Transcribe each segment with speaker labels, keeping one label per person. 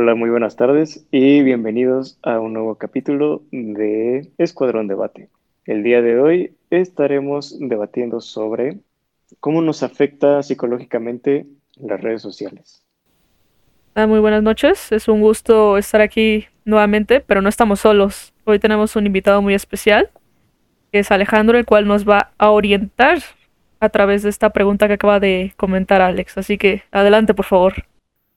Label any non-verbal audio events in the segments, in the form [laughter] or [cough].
Speaker 1: Hola, muy buenas tardes y bienvenidos a un nuevo capítulo de Escuadrón Debate. El día de hoy estaremos debatiendo sobre cómo nos afecta psicológicamente las redes sociales.
Speaker 2: Ah, muy buenas noches, es un gusto estar aquí nuevamente, pero no estamos solos. Hoy tenemos un invitado muy especial, que es Alejandro, el cual nos va a orientar a través de esta pregunta que acaba de comentar Alex. Así que adelante, por favor.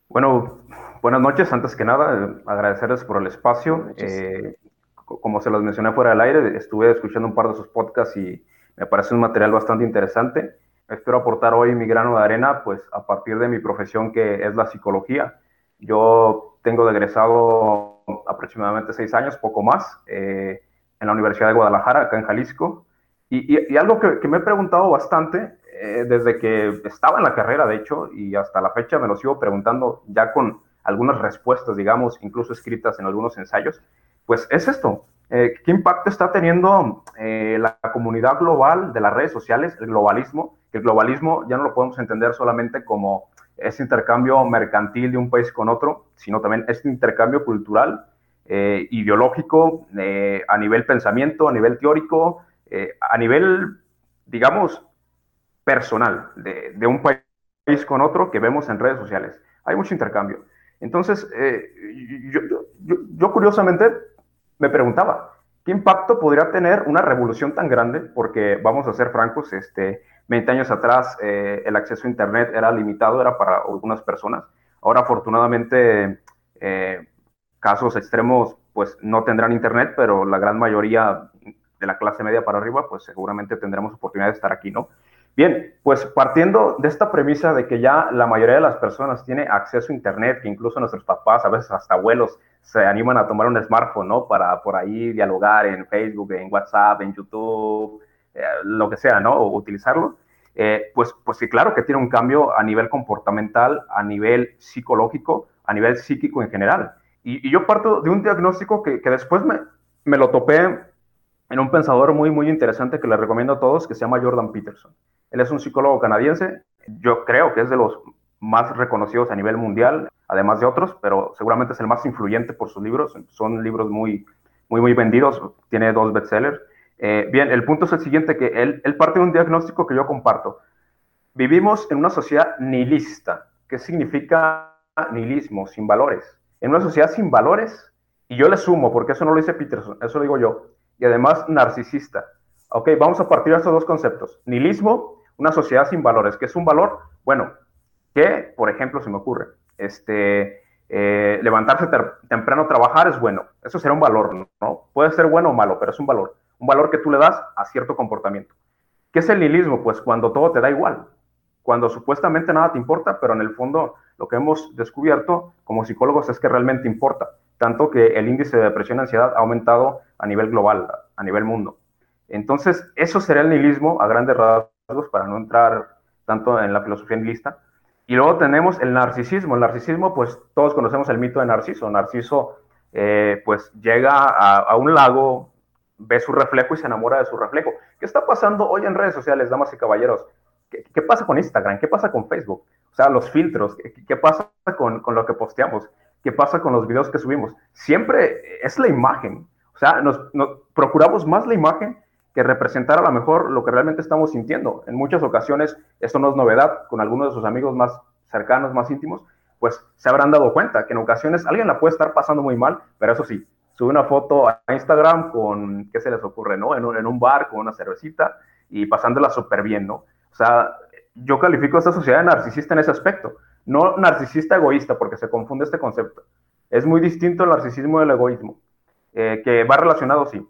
Speaker 3: Bueno, Buenas noches, antes que nada, agradecerles por el espacio. Eh, como se los mencioné fuera del aire, estuve escuchando un par de sus podcasts y me parece un material bastante interesante. Espero aportar hoy mi grano de arena, pues a partir de mi profesión que es la psicología. Yo tengo de egresado aproximadamente seis años, poco más, eh, en la Universidad de Guadalajara, acá en Jalisco. Y, algo que, que, me he preguntado bastante eh, desde que estaba en la carrera, de hecho, y hasta la fecha me lo sigo preguntando ya con algunas respuestas, digamos, incluso escritas en algunos ensayos, pues es esto. Eh, ¿Qué impacto está teniendo eh, la comunidad global de las redes sociales, el globalismo? El globalismo ya no lo podemos entender solamente como ese intercambio mercantil de un país con otro, sino también este intercambio cultural, eh, ideológico, a nivel pensamiento, a nivel teórico, a nivel, digamos, personal, de, de un país con otro que vemos en redes sociales. Hay mucho intercambio. Entonces, eh, yo, curiosamente me preguntaba, ¿qué impacto podría tener una revolución tan grande? Porque vamos a ser francos, este, 20 años atrás eh, el acceso a Internet era limitado, era para algunas personas. Ahora, afortunadamente, eh, casos extremos, pues no tendrán Internet, pero la gran mayoría de la clase media para arriba, pues seguramente tendremos oportunidad de estar aquí, ¿no? Bien, pues partiendo de esta premisa de que ya la mayoría de las personas tiene acceso a Internet, que incluso nuestros papás, a veces hasta abuelos, se animan a tomar un smartphone, ¿no? Para por ahí dialogar en Facebook, en WhatsApp, en YouTube, eh, lo que sea, ¿no? O utilizarlo. Eh, pues, pues sí, claro que tiene un cambio a nivel comportamental, a nivel psicológico, a nivel psíquico en general. Y, yo parto de un diagnóstico que, después me, me lo topé en un pensador muy, muy interesante que le recomiendo a todos, que se llama Jordan Peterson. Él es un psicólogo canadiense, yo creo que es de los más reconocidos a nivel mundial, además de otros, pero seguramente es el más influyente por sus libros. Son libros muy, muy, muy vendidos, tiene dos bestsellers. Eh, bien, el punto es el siguiente, que él, él parte de un diagnóstico que yo comparto. Vivimos en una sociedad nihilista. ¿Qué significa nihilismo? Sin valores. En una sociedad sin valores, y yo le sumo, porque eso no lo dice Peterson, eso lo digo yo, y además narcisista. Ok, vamos a partir de estos dos conceptos. Nihilismo una sociedad sin valores. ¿Qué es un valor? Bueno, que, por ejemplo, se me ocurre, este, eh, levantarse temprano trabajar es bueno. Eso será un valor, ¿no? Puede ser bueno o malo, pero es un valor. Un valor que tú le das a cierto comportamiento. ¿Qué es el nihilismo? Pues cuando todo te da igual. Cuando supuestamente nada te importa, pero en el fondo lo que hemos descubierto como psicólogos es que realmente importa. Tanto que el índice de depresión y ansiedad ha aumentado a nivel global, a nivel mundo. Entonces, eso será el nihilismo a grandes rasgos para no entrar tanto en la filosofía nihilista. Y luego tenemos el narcisismo. El narcisismo, pues todos conocemos el mito de Narciso. Narciso, eh, pues llega a, un lago, ve su reflejo y se enamora de su reflejo. ¿Qué está pasando hoy en redes sociales, damas y caballeros? ¿Qué, pasa con Instagram? ¿Qué pasa con Facebook? O sea, los filtros. ¿Qué, pasa con, con, lo que posteamos? ¿Qué pasa con los videos que subimos? Siempre es la imagen. O sea, nos procuramos más la imagen que representar a lo mejor lo que realmente estamos sintiendo. En muchas ocasiones, esto no es novedad, con algunos de sus amigos más cercanos, más íntimos, pues se habrán dado cuenta que en ocasiones alguien la puede estar pasando muy mal, pero eso sí, sube una foto a Instagram con, ¿qué se les ocurre, no? En un, en un bar con una cervecita y pasándola súper bien, ¿no? O sea, yo califico a esta sociedad de narcisista en ese aspecto, no narcisista egoísta, porque se confunde este concepto. Es muy distinto el narcisismo del egoísmo, eh, que va relacionado, sí,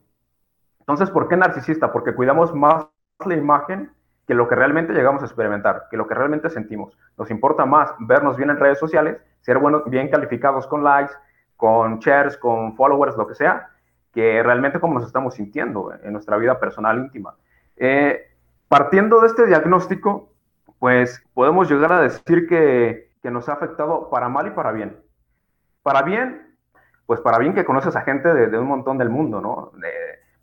Speaker 3: entonces, ¿por qué narcisista? Porque cuidamos más la imagen que lo que realmente llegamos a experimentar, que lo que realmente sentimos. Nos importa más vernos bien en redes sociales, ser buenos, bien calificados con likes, con shares, con followers, lo que sea, que realmente cómo nos estamos sintiendo en nuestra vida personal íntima. Eh, partiendo de este diagnóstico, pues podemos llegar a decir que, nos ha afectado para mal y para bien. Para bien, pues para bien que conoces a gente de, un montón del mundo, ¿no?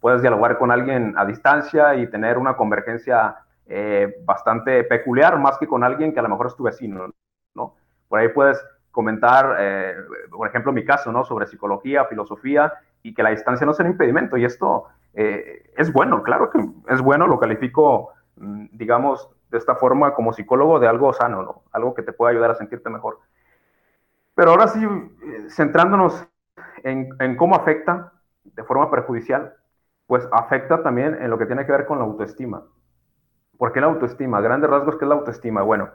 Speaker 3: Puedes dialogar con alguien a distancia y tener una convergencia eh, bastante peculiar, más que con alguien que a lo mejor es tu vecino, ¿no? Por ahí puedes comentar, eh, por ejemplo, mi caso, ¿no? Sobre psicología, filosofía, y que la distancia no sea un impedimento. Y esto eh, es bueno, claro que es bueno, lo califico, mm, digamos, de esta forma como psicólogo de algo sano, ¿no? Algo que te pueda ayudar a sentirte mejor. Pero ahora sí, eh, centrándonos en, en cómo afecta de forma perjudicial, pues afecta también en lo que tiene que ver con la autoestima. ¿Por qué la autoestima? Grandes rasgos, ¿qué es la autoestima? Bueno,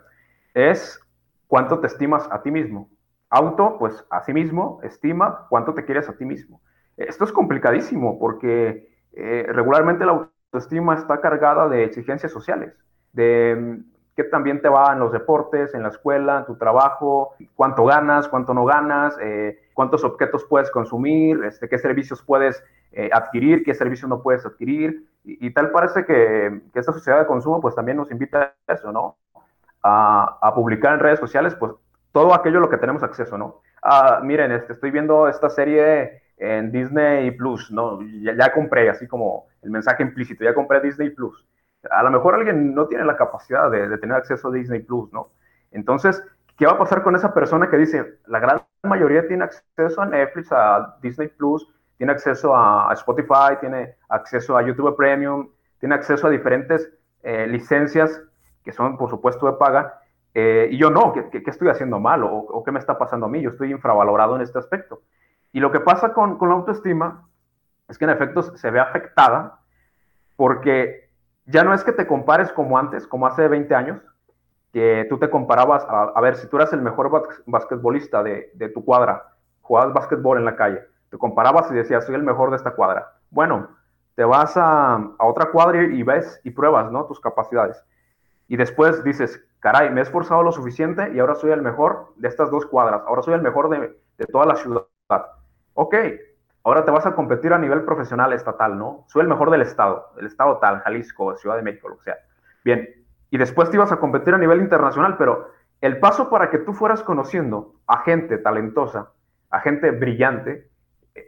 Speaker 3: es cuánto te estimas a ti mismo. Auto, pues a sí mismo, estima, cuánto te quieres a ti mismo. Esto es complicadísimo porque eh, regularmente la autoestima está cargada de exigencias sociales, de qué también te va en los deportes, en la escuela, en tu trabajo, cuánto ganas, cuánto no ganas, eh, cuántos objetos puedes consumir, este, qué servicios puedes eh, adquirir, qué servicios no puedes adquirir. Y, tal parece que, esta sociedad de consumo pues también nos invita a eso, ¿no? a, publicar en redes sociales, pues todo aquello a lo que tenemos acceso, ¿no? Ah, miren, este, estoy viendo esta serie en Disney Plus, ¿no? Ya, compré, así como el mensaje implícito, ya compré Disney Plus. A lo mejor alguien no tiene la capacidad de, tener acceso a Disney Plus, ¿no? Entonces, ¿qué va a pasar con esa persona que dice, la gran mayoría tiene acceso a Netflix, a Disney Plus, tiene acceso a, Spotify, tiene acceso a YouTube Premium, tiene acceso a diferentes eh, licencias que son por supuesto de paga, eh, y yo no, ¿qué, estoy haciendo mal o, qué me está pasando a mí? Yo estoy infravalorado en este aspecto. Y lo que pasa con, con la autoestima es que en efecto se ve afectada porque ya no es que te compares como antes, como hace 20 años, que tú te comparabas a, ver si tú eras el mejor basquetbolista de, de, tu cuadra, jugabas basquetbol en la calle, te comparabas y decías, soy el mejor de esta cuadra. Bueno, te vas a, otra cuadra y ves y pruebas, ¿no? Tus capacidades y después dices, caray, me he esforzado lo suficiente y ahora soy el mejor de estas dos cuadras, ahora soy el mejor de, toda la ciudad. Ok, ahora te vas a competir a nivel profesional estatal, ¿no? Soy el mejor del estado, el estado tal, Jalisco, Ciudad de México, lo que sea. Bien, y después te ibas a competir a nivel internacional, pero el paso para que tú fueras conociendo a gente talentosa, a gente brillante,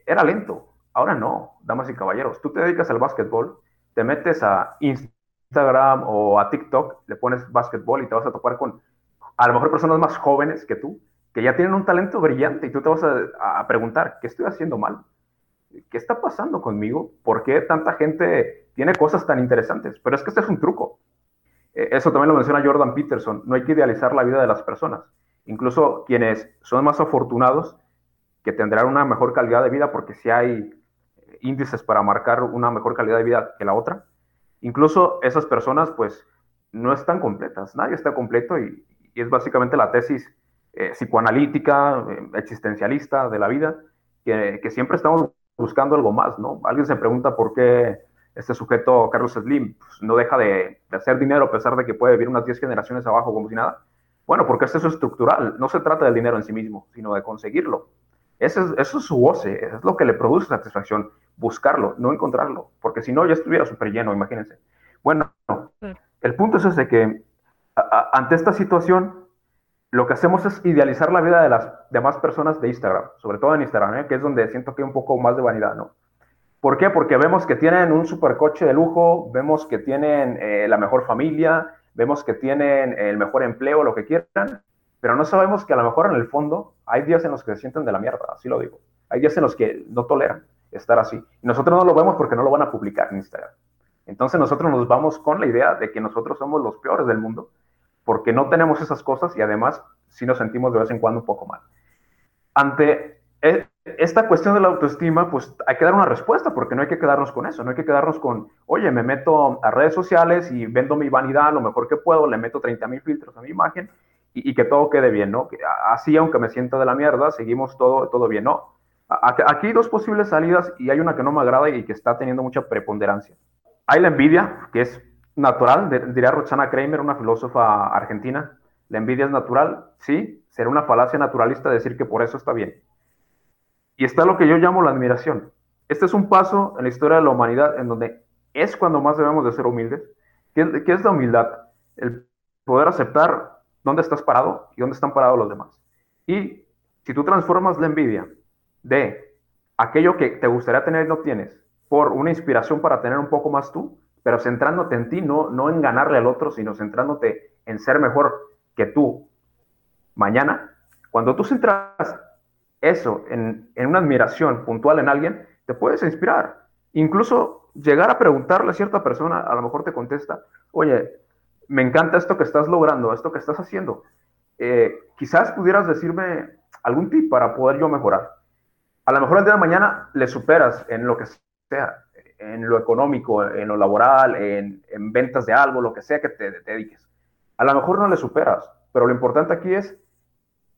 Speaker 3: era lento. Ahora no, damas y caballeros. Tú te dedicas al básquetbol, te metes a Instagram o a TikTok, le pones básquetbol y te vas a topar con a lo mejor personas más jóvenes que tú, que ya tienen un talento brillante y tú te vas a, preguntar, ¿qué estoy haciendo mal? ¿Qué está pasando conmigo? ¿Por qué tanta gente tiene cosas tan interesantes? Pero es que este es un truco. E, eso también lo menciona Jordan Peterson. No hay que idealizar la vida de las personas. Incluso quienes son más afortunados, que tendrán una mejor calidad de vida, porque si hay índices para marcar una mejor calidad de vida que la otra, Incluso esas personas, pues, no están completas, nadie está completo y, es básicamente la tesis eh, psicoanalítica, eh, existencialista de la vida, que, siempre estamos buscando algo más, ¿no? Alguien se pregunta por qué este sujeto, Carlos Slim, pues, no deja de, hacer dinero a pesar de que puede vivir unas 10 generaciones abajo como si nada. Bueno, porque es estructural, no se trata del dinero en sí mismo, sino de conseguirlo. Eso es, eso es su goce, es lo que le produce satisfacción buscarlo, no encontrarlo, porque si no ya estuviera súper lleno, imagínense. Bueno, el punto es ese que ante esta situación, lo que hacemos es idealizar la vida de las demás personas de Instagram, sobre todo en Instagram, ¿eh? que es donde siento que hay un poco más de vanidad, ¿no? ¿Por qué? Porque vemos que tienen un supercoche de lujo, vemos que tienen eh, la mejor familia, vemos que tienen el mejor empleo, lo que quieran, pero no sabemos que a lo mejor en el fondo hay días en los que se sienten de la mierda, así lo digo. Hay días en los que no toleran estar así. Y nosotros no lo vemos porque no lo van a publicar en Instagram. Entonces nosotros nos vamos con la idea de que nosotros somos los peores del mundo porque no tenemos esas cosas y además sí nos sentimos de vez en cuando un poco mal. Ante e, esta cuestión de la autoestima, pues hay que dar una respuesta porque no hay que quedarnos con eso, no hay que quedarnos con, oye, me meto a redes sociales y vendo mi vanidad lo mejor que puedo, le meto 30 mil filtros a mi imagen y, que todo quede bien, ¿no? Así, aunque me sienta de la mierda, seguimos todo, todo bien, ¿no? Aquí hay dos posibles salidas y hay una que no me agrada y que está teniendo mucha preponderancia. Hay la envidia, que es natural, diría Roxana Kramer, una filósofa argentina. La envidia es natural, sí, será una falacia naturalista decir que por eso está bien. Y está lo que yo llamo la admiración. Este es un paso en la historia de la humanidad en donde es cuando más debemos de ser humildes. ¿Qué, qué es la humildad? El poder aceptar dónde estás parado y dónde están parados los demás. Y si tú transformas la envidia de aquello que te gustaría tener y no tienes, por una inspiración para tener un poco más tú, pero centrándote en ti, no, no en ganarle al otro, sino centrándote en ser mejor que tú mañana, Cuando tú centras eso en, en una admiración puntual en alguien, te puedes inspirar. Incluso llegar a preguntarle a cierta persona, a lo mejor te contesta, oye, me encanta esto que estás logrando, esto que estás haciendo. Eh, quizás pudieras decirme algún tip para poder yo mejorar. A lo mejor el día de mañana le superas en lo que sea, en lo económico, en lo laboral, en, ventas de algo, lo que sea que te, te dediques. A lo mejor no le superas, pero lo importante aquí es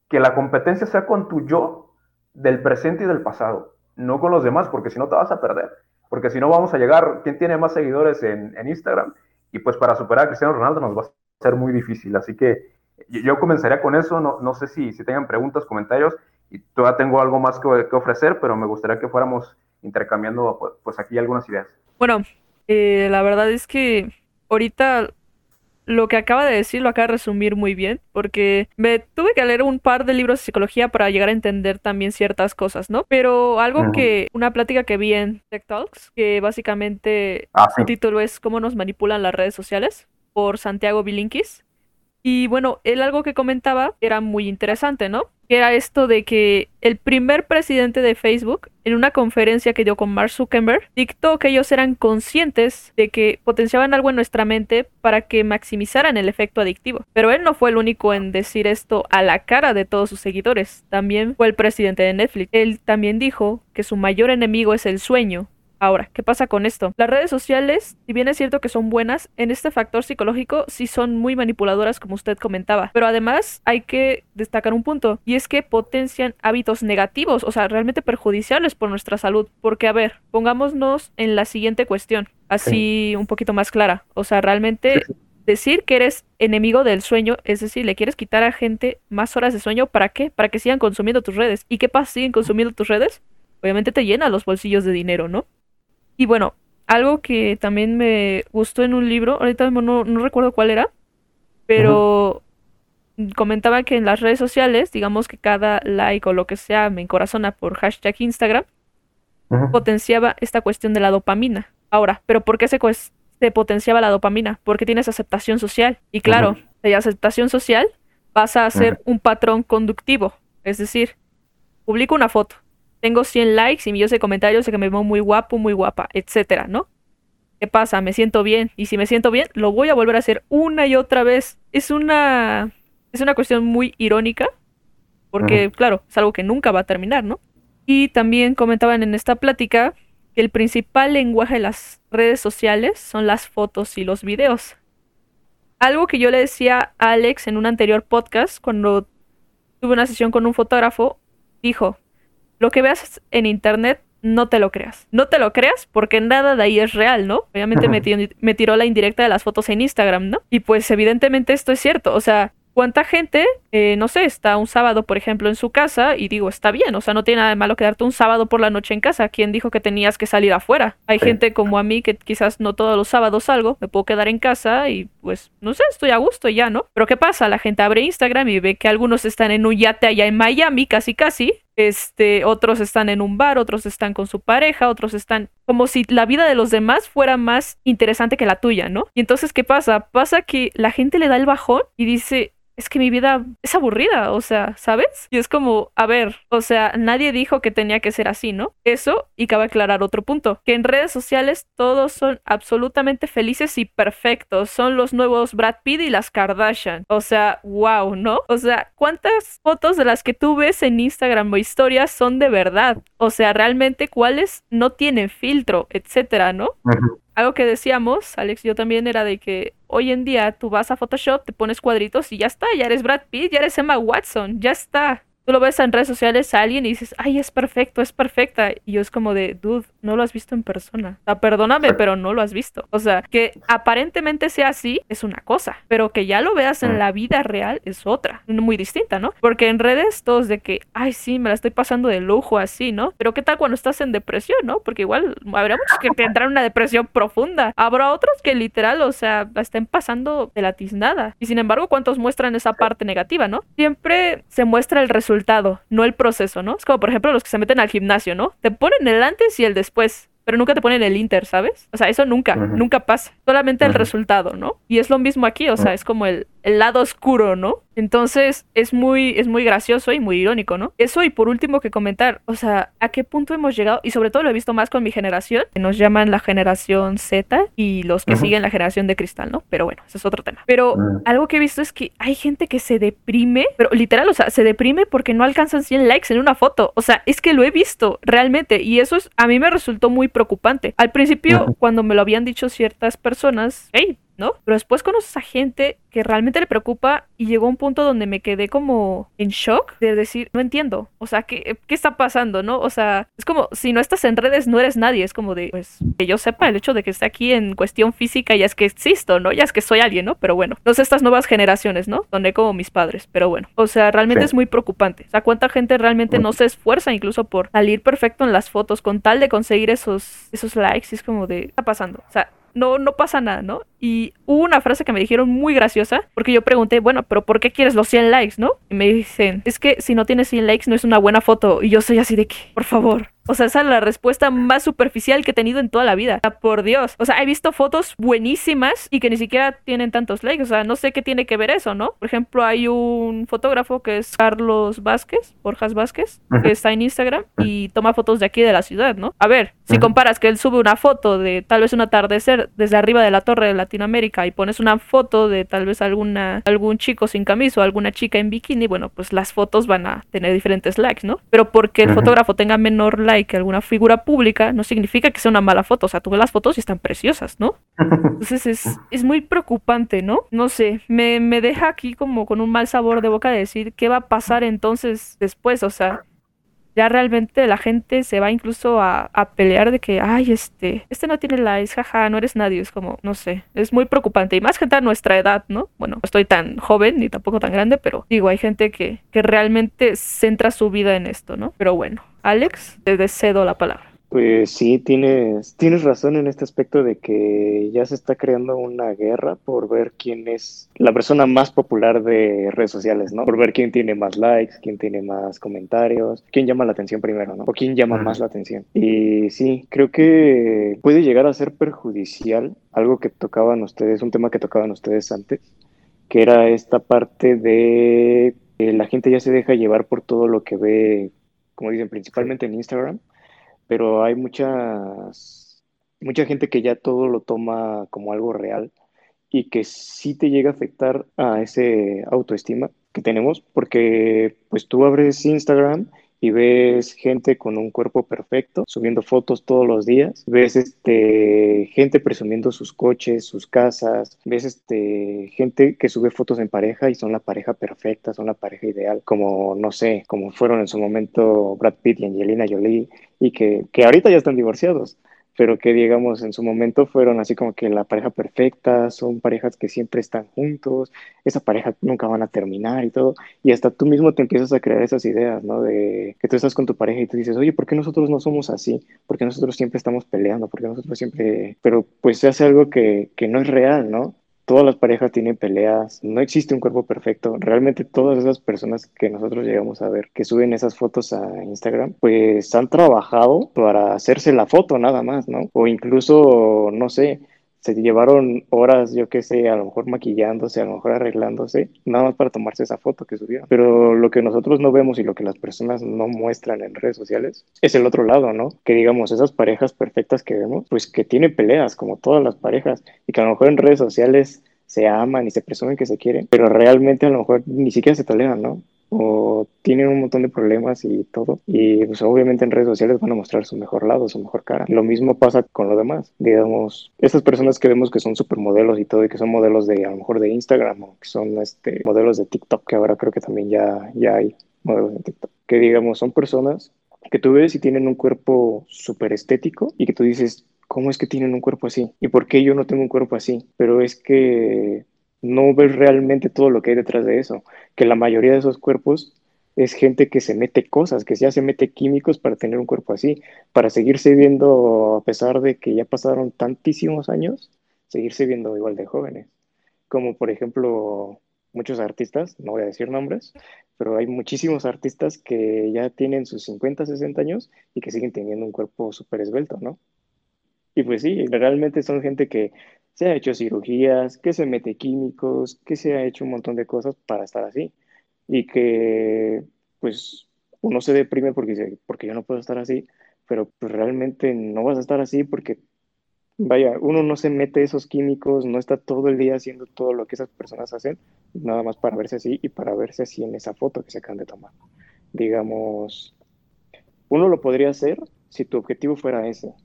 Speaker 3: que la competencia sea con tu yo del presente y del pasado, no con los demás, porque si no te vas a perder. Porque si no vamos a llegar, ¿quién tiene más seguidores en, en Instagram? Y pues para superar a Cristiano Ronaldo nos va a ser muy difícil. Así que yo comenzaría con eso. No, no sé si, si tengan preguntas, comentarios. Y todavía tengo algo más que, que ofrecer, pero me gustaría que fuéramos intercambiando pues, pues aquí algunas ideas.
Speaker 2: Bueno, eh, la verdad es que ahorita lo que acaba de decir lo acaba de resumir muy bien, porque me tuve que leer un par de libros de psicología para llegar a entender también ciertas cosas, ¿no? Pero algo que, una plática que vi en Tech Talks, que básicamente
Speaker 3: ah,
Speaker 2: el título es ¿Cómo nos manipulan las redes sociales? por Santiago Bilinkis. Y bueno, él algo que comentaba era muy interesante, ¿no? Que era esto de que el primer presidente de Facebook, en una conferencia que dio con Mark Zuckerberg, dictó que ellos eran conscientes de que potenciaban algo en nuestra mente para que maximizaran el efecto adictivo. Pero él no fue el único en decir esto a la cara de todos sus seguidores. También fue el presidente de Netflix. Él también dijo que su mayor enemigo es el sueño Ahora, ¿qué pasa con esto? Las redes sociales, si bien es cierto que son buenas, en este factor psicológico sí son muy manipuladoras como usted comentaba. Pero además hay que destacar un punto y es que potencian hábitos negativos, o sea, realmente perjudiciales por nuestra salud. Porque, a ver, pongámonos en la siguiente cuestión, así un poquito más clara. O sea, realmente... Decir que eres enemigo del sueño, es decir, le quieres quitar a gente más horas de sueño, ¿para qué? Para que sigan consumiendo tus redes. ¿Y qué pasa? ¿Siguen consumiendo tus redes? Obviamente te llena los bolsillos de dinero, ¿no? Y bueno, algo que también me gustó en un libro, ahorita no, no recuerdo cuál era, pero comentaba que en las redes sociales, digamos que cada like o lo que sea me encorazona por hashtag Instagram, potenciaba esta cuestión de la dopamina. Ahora, ¿pero por qué se, se potenciaba la dopamina? Porque tienes aceptación social. Y claro, de aceptación social vas a ser un patrón conductivo. Es decir, publico una foto, tengo 100 likes y millones de comentarios de que me veo muy guapo, muy guapa, etcétera, ¿no? ¿Qué pasa? Me siento bien. Y si me siento bien, lo voy a volver a hacer una y otra vez. Es una. Es una cuestión muy irónica. Porque, claro, es algo que nunca va a terminar, ¿no? Y también comentaban en esta plática que el principal lenguaje de las redes sociales son las fotos y los videos. Algo que yo le decía a Alex en un anterior podcast, cuando tuve una sesión con un fotógrafo, dijo, lo que veas en internet no te lo creas. No te lo creas porque nada de ahí es real, ¿no? Obviamente me, tiró la indirecta de las fotos en Instagram, ¿no? Y pues evidentemente esto es cierto. O sea, ¿cuánta gente, eh, no sé, está un sábado, por ejemplo, en su casa y digo, está bien, o sea, no tiene nada de malo quedarte un sábado por la noche en casa. ¿Quién dijo que tenías que salir afuera? Hay gente como a mí que quizás no todos los sábados salgo, me puedo quedar en casa y pues, no sé, estoy a gusto ya, ¿no? Pero ¿qué pasa? La gente abre Instagram y ve que algunos están en un yate allá en Miami, casi casi, este, otros están en un bar, otros están con su pareja, otros están como si la vida de los demás fuera más interesante que la tuya, ¿no? Y entonces, ¿qué pasa? Pasa que la gente le da el bajón y dice, es que mi vida es aburrida, o sea, ¿sabes? Y es como, a ver, o sea, nadie dijo que tenía que ser así, ¿no? Eso, y cabe aclarar otro punto, que en redes sociales todos son absolutamente felices y perfectos, son los nuevos Brad Pitt y las Kardashian, o sea, wow, ¿no? O sea, ¿cuántas fotos de las que tú ves en Instagram o historias son de verdad? O sea, realmente cuáles no tienen filtro, etcétera, ¿no? Algo que decíamos, Alex yo también, era de que hoy en día tú vas a Photoshop, te pones cuadritos y ya está, ya eres Brad Pitt, ya eres Emma Watson, ya está tú lo ves en redes sociales a alguien y dices, ay, es perfecto, es perfecta. Y yo es como de, dude, no lo has visto en persona. O sea, perdóname, pero no lo has visto. O sea, que aparentemente sea así es una cosa, pero que ya lo veas en mm. la vida real es otra, muy distinta, ¿no? Porque en redes todos de que, ay, sí, me la estoy pasando de lujo así, ¿no? Pero ¿qué tal cuando estás en depresión, ¿no? Porque igual habrá muchos que tendrán una depresión profunda. Habrá otros que literal, o sea, la estén pasando de la tiznada. Y sin embargo, ¿cuántos muestran esa parte negativa, ¿no? Siempre se muestra el resultado no el proceso, ¿no? Es como, por ejemplo, los que se meten al gimnasio, ¿no? Te ponen el antes y el después, pero nunca te ponen el inter, ¿sabes? O sea, eso nunca, nunca pasa. Solamente el resultado, ¿no? Y es lo mismo aquí, o sea, es como el el lado oscuro, ¿no? Entonces es muy, es muy gracioso y muy irónico, ¿no? Eso y por último que comentar, o sea, ¿a qué punto hemos llegado? Y sobre todo lo he visto más con mi generación, que nos llaman la generación Z y los que siguen la generación de cristal, ¿no? Pero bueno, ese es otro tema. Pero
Speaker 3: Mm.
Speaker 2: algo que he visto es que hay gente que se deprime, pero literal, o sea, se deprime porque no alcanzan 100 likes en una foto. O sea, es que lo he visto realmente y eso es, a mí me resultó muy preocupante. Al principio, cuando me lo habían dicho ciertas personas, hey, ¿no? Pero después conoces a gente que realmente le preocupa y llegó a un punto donde me quedé como en shock de decir, no entiendo, o sea, ¿qué, qué está pasando, no? O sea, es como, si no estás en redes, no eres nadie, es como de, pues, que yo sepa el hecho de que esté aquí en cuestión física, ya es que existo, ¿no? Ya es que soy alguien, ¿no? Pero bueno, no sé estas nuevas generaciones, ¿no? Donde como mis padres, pero bueno, o sea, realmente
Speaker 3: Sí.
Speaker 2: es muy preocupante, o sea, cuánta gente realmente no se esfuerza incluso por salir perfecto en las fotos con tal de conseguir esos, esos likes, y es como de, ¿qué está pasando? O sea, no, no pasa nada, ¿no? Y hubo una frase que me dijeron muy graciosa, porque yo pregunté, bueno, pero ¿por qué quieres los 100 likes, no? Y me dicen, es que si no tienes 100 likes no es una buena foto. Y yo soy así de que, por favor. O sea, esa es la respuesta más superficial que he tenido en toda la vida. Por Dios. O sea, he visto fotos buenísimas y que ni siquiera tienen tantos likes. O sea, no sé qué tiene que ver eso, ¿no? Por ejemplo, hay un fotógrafo que es Carlos Vázquez, Borjas Vázquez, que está en Instagram y toma fotos de aquí de la ciudad, ¿no? A ver, si comparas que él sube una foto de tal vez un atardecer desde arriba de la torre de Latinoamérica y pones una foto de tal vez alguna algún chico sin camisa o alguna chica en bikini, bueno, pues las fotos van a tener diferentes likes, ¿no? Pero porque el fotógrafo tenga menor like que alguna figura pública no significa que sea una mala foto, o sea, tú ves las fotos y están preciosas, ¿no? [laughs] Entonces es, es muy preocupante, ¿no? No sé, me, me deja aquí como con un mal sabor de boca de decir qué va a pasar entonces después, o sea, ya realmente la gente se va incluso a, a pelear de que, ay, este, este no tiene likes, jaja, no eres nadie, es como, no sé, es muy preocupante y más gente a nuestra edad, ¿no? Bueno, no estoy tan joven ni tampoco tan grande, pero digo, hay gente que, que realmente centra su vida en esto, ¿no? Pero bueno, Alex, te cedo la palabra.
Speaker 1: Pues sí, tienes, tienes razón en este aspecto de que ya se está creando una guerra por ver quién es la persona más popular de redes sociales, ¿no? Por ver quién tiene más likes, quién tiene más comentarios, quién llama la atención primero, ¿no? O quién llama más la atención. Y sí, creo que puede llegar a ser perjudicial algo que tocaban ustedes, un tema que tocaban ustedes antes, que era esta parte de que la gente ya se deja llevar por todo lo que ve, como dicen, principalmente en Instagram pero hay muchas, mucha gente que ya todo lo toma como algo real y que sí te llega a afectar a ese autoestima que tenemos, porque pues tú abres Instagram y ves gente con un cuerpo perfecto subiendo fotos todos los días, ves este gente presumiendo sus coches, sus casas, ves este gente que sube fotos en pareja y son la pareja perfecta, son la pareja ideal, como no sé, como fueron en su momento Brad Pitt y Angelina Jolie y que, que ahorita ya están divorciados, pero que digamos en su momento fueron así como que la pareja perfecta, son parejas que siempre están juntos, esa pareja nunca van a terminar y todo, y hasta tú mismo te empiezas a crear esas ideas, ¿no? De que tú estás con tu pareja y tú dices, oye, ¿por qué nosotros no somos así? ¿Por qué nosotros siempre estamos peleando? ¿Por qué nosotros siempre... Pero pues se hace algo que, que no es real, ¿no? Todas las parejas tienen peleas, no existe un cuerpo perfecto. Realmente todas esas personas que nosotros llegamos a ver que suben esas fotos a Instagram, pues han trabajado para hacerse la foto nada más, ¿no? O incluso, no sé, se llevaron horas, yo qué sé, a lo mejor maquillándose, a lo mejor arreglándose, nada más para tomarse esa foto que subieron. Pero lo que nosotros no vemos y lo que las personas no muestran en redes sociales es el otro lado, ¿no? Que digamos, esas parejas perfectas que vemos, pues que tienen peleas, como todas las parejas, y que a lo mejor en redes sociales se aman y se presumen que se quieren, pero realmente a lo mejor ni siquiera se toleran, ¿no? O tienen un montón de problemas y todo. Y pues obviamente en redes sociales van a mostrar su mejor lado, su mejor cara. Lo mismo pasa con lo demás. Digamos, esas personas que vemos que son supermodelos y todo, y que son modelos de a lo mejor de Instagram o que son este, modelos de TikTok, que ahora creo que también ya, ya hay modelos de TikTok, que digamos son personas que tú ves y tienen un cuerpo súper estético y que tú dices, ¿cómo es que tienen un cuerpo así? ¿Y por qué yo no tengo un cuerpo así? Pero es que no ves realmente todo lo que hay detrás de eso, que la mayoría de esos cuerpos es gente que se mete cosas, que ya se mete químicos para tener un cuerpo así, para seguirse viendo, a pesar de que ya pasaron tantísimos años, seguirse viendo igual de jóvenes. Como por ejemplo muchos artistas, no voy a decir nombres, pero hay muchísimos artistas que ya tienen sus 50, 60 años y que siguen teniendo un cuerpo súper esbelto, ¿no? Y pues sí, realmente son gente que se ha hecho cirugías, que se mete químicos, que se ha hecho un montón de cosas para estar así. Y que pues uno se deprime porque dice, porque yo no puedo estar así, pero pues realmente no vas a estar así porque, vaya, uno no se mete esos químicos, no está todo el día haciendo todo lo que esas personas hacen, nada más para verse así y para verse así en esa foto que se acaban de tomar. Digamos, uno lo podría hacer si tu objetivo fuera ese,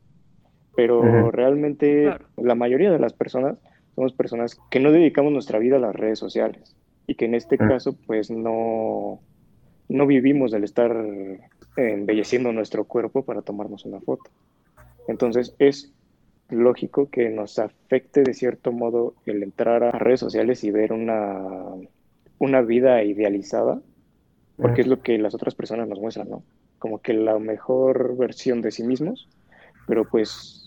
Speaker 1: pero realmente la mayoría de las personas somos personas que no dedicamos nuestra vida a las redes sociales y que en este caso pues no, no vivimos del estar embelleciendo nuestro cuerpo para tomarnos una foto. Entonces es lógico que nos afecte de cierto modo el entrar a redes sociales y ver una, una vida idealizada, porque es lo que las otras personas nos muestran, ¿no? Como que la mejor versión de sí mismos, pero pues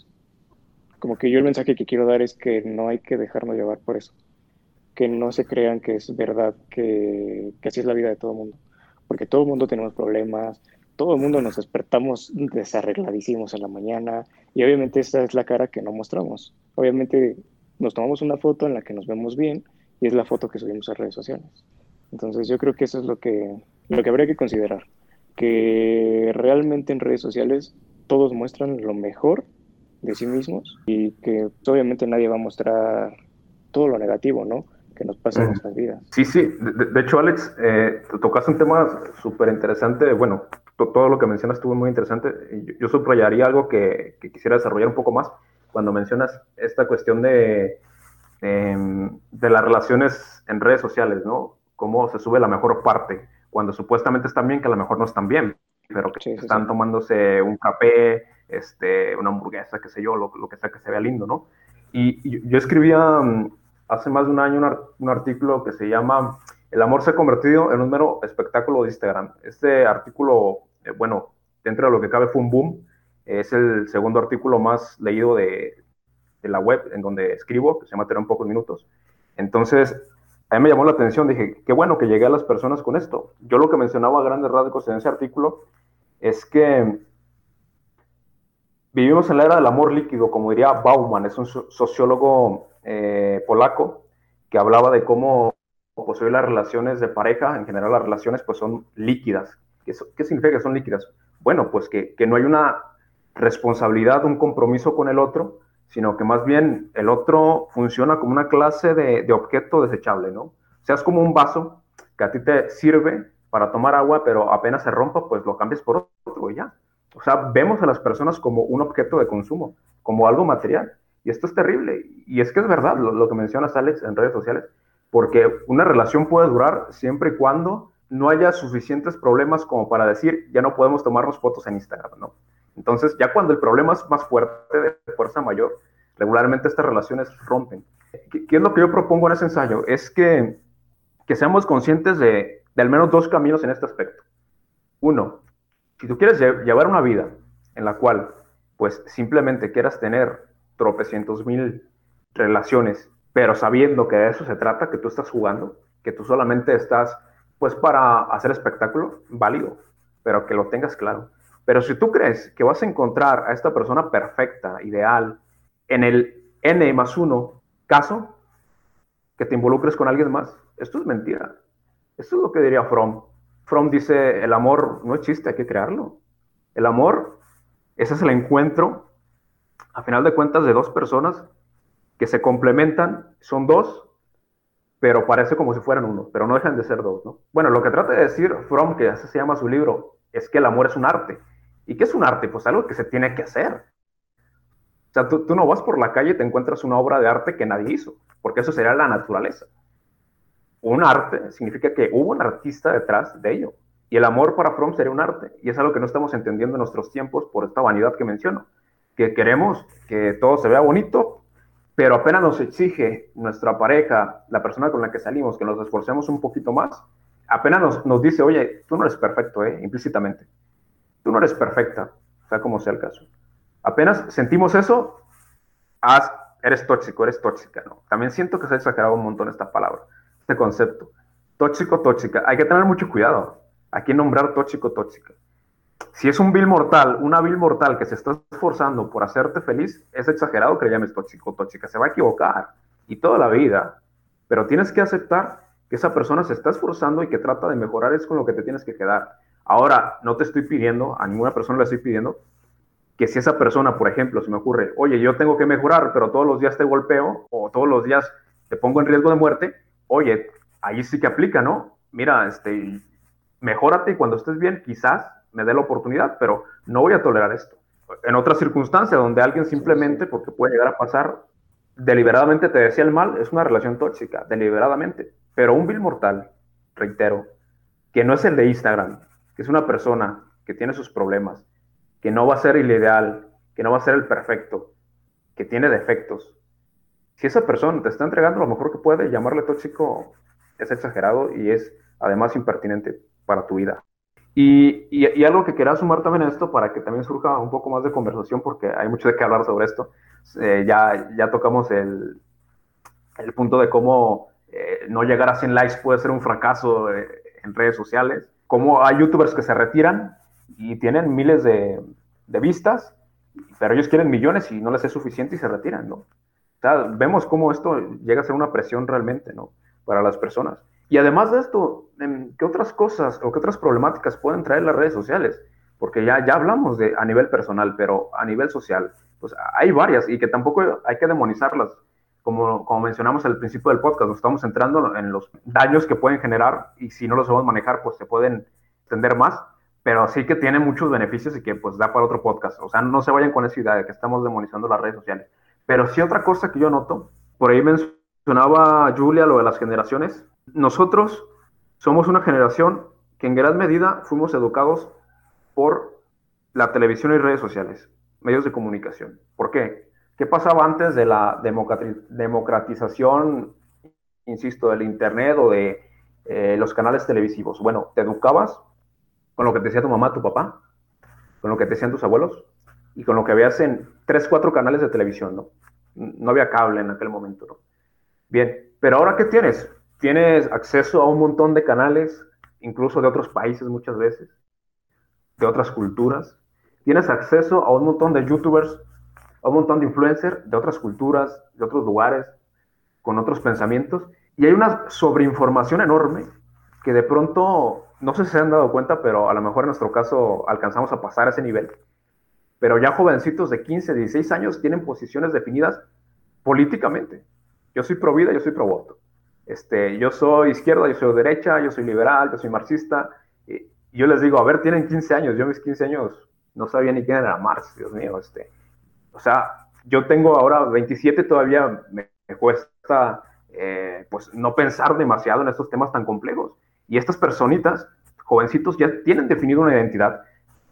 Speaker 1: como que yo el mensaje que quiero dar es que no hay que dejarnos llevar por eso, que no se crean que es verdad, que, que así es la vida de todo mundo, porque todo el mundo tenemos problemas, todo el mundo nos despertamos desarregladísimos en la mañana y obviamente esa es la cara que no mostramos. Obviamente nos tomamos una foto en la que nos vemos bien y es la foto que subimos a redes sociales. Entonces yo creo que eso es lo que, lo que habría que considerar, que realmente en redes sociales todos muestran lo mejor de sí mismos y que obviamente nadie va a mostrar todo lo negativo, ¿no? que nos pasa en nuestras vidas.
Speaker 3: Sí, sí. De, hecho, Alex, eh, tocaste un tema súper interesante. Bueno, todo lo que mencionas estuvo muy interesante. Yo, subrayaría algo que, quisiera desarrollar un poco más cuando mencionas esta cuestión de, de, las relaciones en redes sociales, ¿no? Cómo se sube la mejor parte, cuando supuestamente están bien, que a lo mejor no están bien, pero que están tomándose un café, este, una hamburguesa, qué sé yo, lo, que sea que se vea lindo, ¿no? Y, yo escribía mm, hace más de un año un, un artículo que se llama el amor se ha convertido en un mero espectáculo de Instagram. Este artículo, eh, bueno, dentro de lo que cabe fue un boom. Es el segundo artículo más leído de, la web en donde escribo, que se llama Tener en pocos minutos. Entonces, a me llamó la atención, dije, qué bueno que llegué a las personas con esto. Yo lo que mencionaba a grandes rasgos en ese artículo es que vivimos en la era del amor líquido, como diría Bauman, es un sociólogo eh, polaco que hablaba de cómo pues hoy las relaciones de pareja, en general las relaciones pues son líquidas. ¿Qué, qué significa que son líquidas? Bueno, pues que, que, no hay una responsabilidad, un compromiso con el otro, sino que más bien el otro funciona como una clase de, de objeto desechable, ¿no? O sea, es como un vaso que a ti te sirve para tomar agua, pero apenas se rompa, pues lo cambias por otro y ya. O sea, vemos a las personas como un objeto de consumo, como algo material. Y esto es terrible. Y es que es verdad lo, lo que mencionas, Alex, en redes sociales porque una relación puede durar siempre y cuando no haya suficientes problemas como para decir, ya no podemos tomarnos fotos en Instagram, ¿no? Entonces, ya cuando el problema es más fuerte, de fuerza mayor, regularmente estas relaciones rompen. ¿Qué, es lo que yo propongo en ese ensayo? Es que, que seamos conscientes de, al menos dos caminos en este aspecto. Uno, si tú quieres llevar una vida en la cual, pues, simplemente quieras tener tropecientos mil relaciones pero sabiendo que de eso se trata, que tú estás jugando, que tú solamente estás, pues, para hacer espectáculo, válido, pero que lo tengas claro. Pero si tú crees que vas a encontrar a esta persona perfecta, ideal, en el N más uno caso, que te involucres con alguien más, esto es mentira. Esto es lo que diría Fromm. Fromm dice, el amor no es chiste, hay que crearlo. El amor, ese es el encuentro, a final de cuentas, de dos personas que se complementan, son dos, pero parece como si fueran uno, pero no dejan de ser dos, ¿no? Bueno, lo que trata de decir Fromm, que así se llama su libro, es que el amor es un arte. ¿Y qué es un arte? Pues algo que se tiene que hacer. O sea, tú, tú no vas por la calle y te encuentras una obra de arte que nadie hizo, porque eso sería la naturaleza. Un arte significa que hubo un artista detrás de ello. Y el amor para Fromm sería un arte. Y es algo que no estamos entendiendo en nuestros tiempos por esta vanidad que menciono. Que queremos que todo se vea bonito, pero apenas nos exige nuestra pareja, la persona con la que salimos, que nos esforcemos un poquito más, apenas nos, nos dice, oye, tú no eres perfecto, ¿eh? implícitamente. Tú no eres perfecta, sea como sea el caso. Apenas sentimos eso, haz, eres tóxico, eres tóxica, ¿no? También siento que se ha exagerado un montón esta palabra, este concepto. Tóxico, tóxica. Hay que tener mucho cuidado. Hay que nombrar tóxico, tóxica. si es un vil mortal, una vil mortal que se está esforzando por hacerte feliz, es exagerado que le llames tóxico tóxica. Se va a equivocar y toda la vida. Pero tienes que aceptar que esa persona se está esforzando y que trata de mejorar, es con lo que te tienes que quedar. Ahora, no te estoy pidiendo, a ninguna persona le estoy pidiendo, que si esa persona, por ejemplo, se me ocurre, oye, yo tengo que mejorar, pero todos los días te golpeo o todos los días te pongo en riesgo de muerte, oye, ahí sí que aplica, ¿no? Mira, este, mejórate y cuando estés bien, quizás me dé la oportunidad, pero no voy a tolerar esto. En otras circunstancias, donde alguien simplemente, porque puede llegar a pasar, deliberadamente te decía el mal, es una relación tóxica, deliberadamente. Pero un vil mortal, reitero, que no es el de Instagram, que es una persona que tiene sus problemas, que no va a ser el ideal, que no va a ser el perfecto, que tiene defectos. Si esa persona te está entregando lo mejor que puede, llamarle tóxico es exagerado y es además impertinente para tu vida. Y, algo que quería sumar también a esto para que también surja un poco más de conversación, porque hay mucho de qué hablar sobre esto. Eh, ya, ya tocamos el, el punto de cómo eh, no llegar a 100 likes puede ser un fracaso eh, en redes sociales. Cómo hay youtubers que se retiran y tienen miles de, de, vistas, pero ellos quieren millones y no les es suficiente y se retiran, ¿no? Vemos cómo esto llega a ser una presión realmente, ¿no? Para las personas. Y además de esto, ¿qué otras cosas o qué otras problemáticas pueden traer las redes sociales? Porque ya, ya hablamos de a nivel personal, pero a nivel social, pues hay varias y que tampoco hay que demonizarlas. Como, como mencionamos al principio del podcast, nos estamos centrando en los daños que pueden generar y si no los sabemos manejar, pues se pueden extender más, pero sí que tiene muchos beneficios y que pues da para otro podcast. O sea, no se vayan con esa idea de que estamos demonizando las redes sociales. Pero sí otra cosa que yo noto, por ahí mencionaba Julia lo de las generaciones, nosotros somos una generación que en gran medida fuimos educados por la televisión y redes sociales, medios de comunicación. ¿Por qué? ¿Qué pasaba antes de la democratización, insisto, del Internet o de eh, los canales televisivos? Bueno, te educabas con lo que te decía tu mamá, tu papá, con lo que te decían tus abuelos y con lo que veías en tres, cuatro canales de televisión, ¿no? No había cable en aquel momento, ¿no? Bien, pero ahora ¿qué tienes? tienes acceso a un montón de canales, incluso de otros países muchas veces, de otras culturas. Tienes acceso a un montón de youtubers, a un montón de influencers de otras culturas, de otros lugares, con otros pensamientos. Y hay una sobreinformación enorme que de pronto, no sé si se han dado cuenta, pero a lo mejor en nuestro caso alcanzamos a pasar a ese nivel. Pero ya jovencitos de 15, 16 años tienen posiciones definidas políticamente. Yo soy pro vida, yo soy pro voto este, yo soy izquierda, yo soy derecha, yo soy liberal, yo soy marxista. Y yo les digo, a ver, tienen 15 años, yo mis 15 años no sabía ni quién era Marx, Dios mío. Este. O sea, yo tengo ahora 27, todavía me, cuesta eh, pues no pensar demasiado en estos temas tan complejos. Y estas personitas, jovencitos, ya tienen definido una identidad,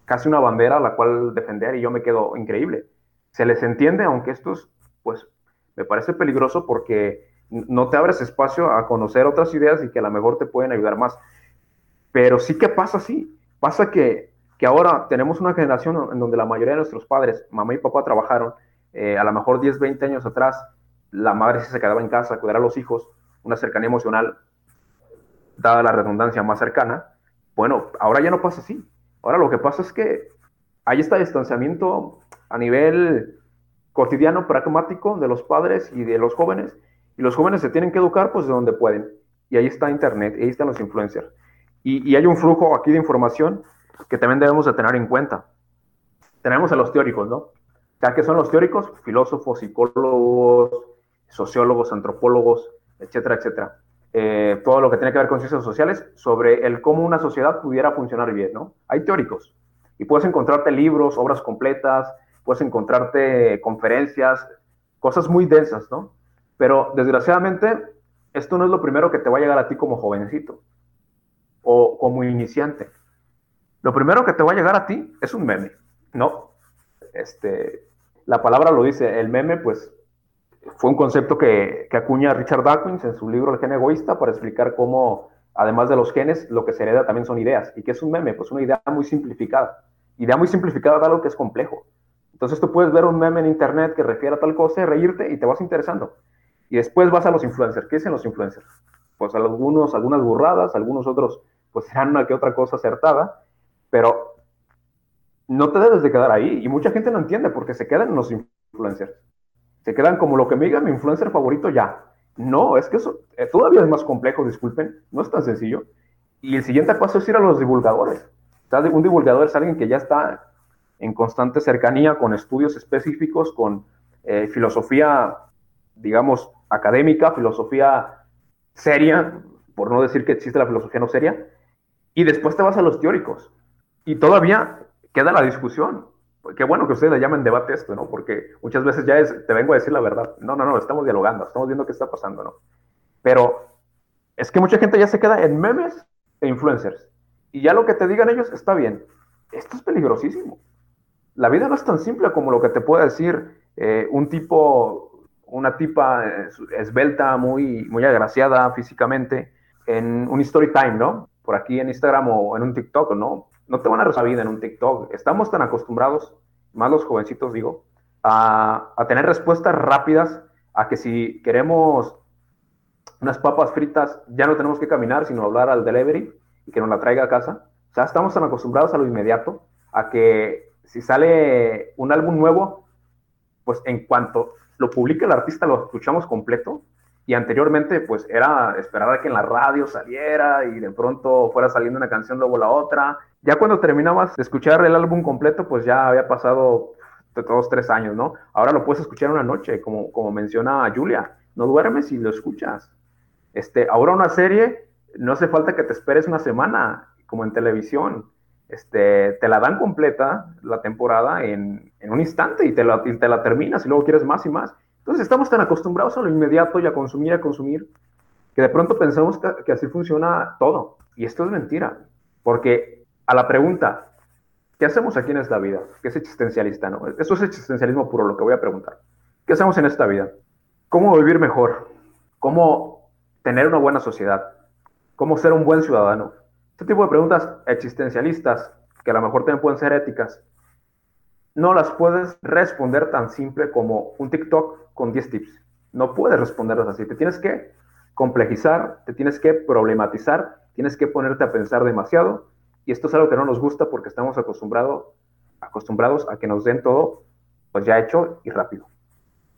Speaker 3: casi una bandera a la cual defender y yo me quedo increíble. Se les entiende, aunque esto es, pues, me parece peligroso porque no te abres espacio a conocer otras ideas y que a lo mejor te pueden ayudar más. Pero sí que pasa así. Pasa que, que ahora tenemos una generación en donde la mayoría de nuestros padres, mamá y papá, trabajaron. Eh, a lo mejor 10, 20 años atrás, la madre se quedaba en casa a cuidar a los hijos, una cercanía emocional, dada la redundancia más cercana. Bueno, ahora ya no pasa así. Ahora lo que pasa es que hay este distanciamiento a nivel cotidiano, pragmático de los padres y de los jóvenes y los jóvenes se tienen que educar pues de donde pueden. Y ahí está Internet, ahí están los influencers. Y, hay un flujo aquí de información que también debemos de tener en cuenta. Tenemos a los teóricos, ¿no? Ya que son los teóricos, filósofos, psicólogos, sociólogos, antropólogos, etcétera, etcétera. Eh, todo lo que tiene que ver con ciencias sociales sobre el cómo una sociedad pudiera funcionar bien, ¿no? Hay teóricos y puedes encontrarte libros, obras completas, puedes encontrarte conferencias, cosas muy densas, ¿no? Pero desgraciadamente, esto no es lo primero que te va a llegar a ti como jovencito o como iniciante. Lo primero que te va a llegar a ti es un meme, ¿no? Este, la palabra lo dice, el meme, pues, fue un concepto que, que acuña Richard Dawkins en su libro El gen egoísta para explicar cómo, además de los genes, lo que se hereda también son ideas. ¿Y qué es un meme? Pues una idea muy simplificada. Idea muy simplificada de algo que es complejo. Entonces tú puedes ver un meme en internet que refiere a tal cosa, reírte y te vas interesando. Y después vas a los influencers. ¿Qué dicen los influencers? Pues algunos, algunas burradas, algunos otros, pues serán una que otra cosa acertada, pero no te debes de quedar ahí. Y mucha gente no entiende porque se quedan los influencers. Se quedan como lo que me diga mi influencer favorito ya. No, es que eso eh, todavía es más complejo, disculpen, no es tan sencillo. Y el siguiente paso es ir a los divulgadores. un divulgador es alguien que ya está en constante cercanía con estudios específicos, con eh, filosofía, digamos, académica, filosofía seria, por no decir que existe la filosofía no seria, y después te vas a los teóricos. Y todavía queda la discusión. Qué bueno que ustedes le llamen debate esto, ¿no? Porque muchas veces ya es, te vengo a decir la verdad. No, no, no, estamos dialogando, estamos viendo qué está pasando, ¿no? Pero es que mucha gente ya se queda en memes e influencers. Y ya lo que te digan ellos está bien. Esto es peligrosísimo. La vida no es tan simple como lo que te puede decir eh, un tipo, una tipa esbelta, muy, muy agraciada físicamente, en un story time, ¿no? Por aquí en Instagram o en un TikTok, ¿no? No te van a resolver vida en un TikTok. Estamos tan acostumbrados, más los jovencitos digo, a, tener respuestas rápidas, a que si queremos unas papas fritas, ya no tenemos que caminar, sino hablar al delivery y que nos la traiga a casa. O sea, estamos tan acostumbrados a lo inmediato, a que si sale un álbum nuevo, pues en cuanto lo publique el artista, lo escuchamos completo. Y anteriormente, pues era esperar a que en la radio saliera y de pronto fuera saliendo una canción, luego la otra, ya cuando terminabas de escuchar el álbum completo, pues ya había pasado de todos tres años, ¿no? Ahora lo puedes escuchar una noche, como, como menciona Julia. No duermes y lo escuchas. Este, ahora una serie, no hace falta que te esperes una semana, como en televisión. Este, te la dan completa la temporada en, en un instante y te, la, te la terminas y luego quieres más y más. Entonces estamos tan acostumbrados a lo inmediato y a consumir, a consumir, que de pronto pensamos que, que así funciona todo. Y esto es mentira, porque a la pregunta, ¿qué hacemos aquí en esta vida? ¿Qué es existencialista? No? Eso es existencialismo puro, lo que voy a preguntar. ¿Qué hacemos en esta vida? ¿Cómo vivir mejor? ¿Cómo tener una buena sociedad? ¿Cómo ser un buen ciudadano? Este tipo de preguntas existencialistas, que a lo mejor también pueden ser éticas, no las puedes responder tan simple como un TikTok con 10 tips. No puedes responderlas así. Te tienes que complejizar, te tienes que problematizar, tienes que ponerte a pensar demasiado y esto es algo que no nos gusta porque estamos acostumbrados acostumbrados a que nos den todo pues ya hecho y rápido.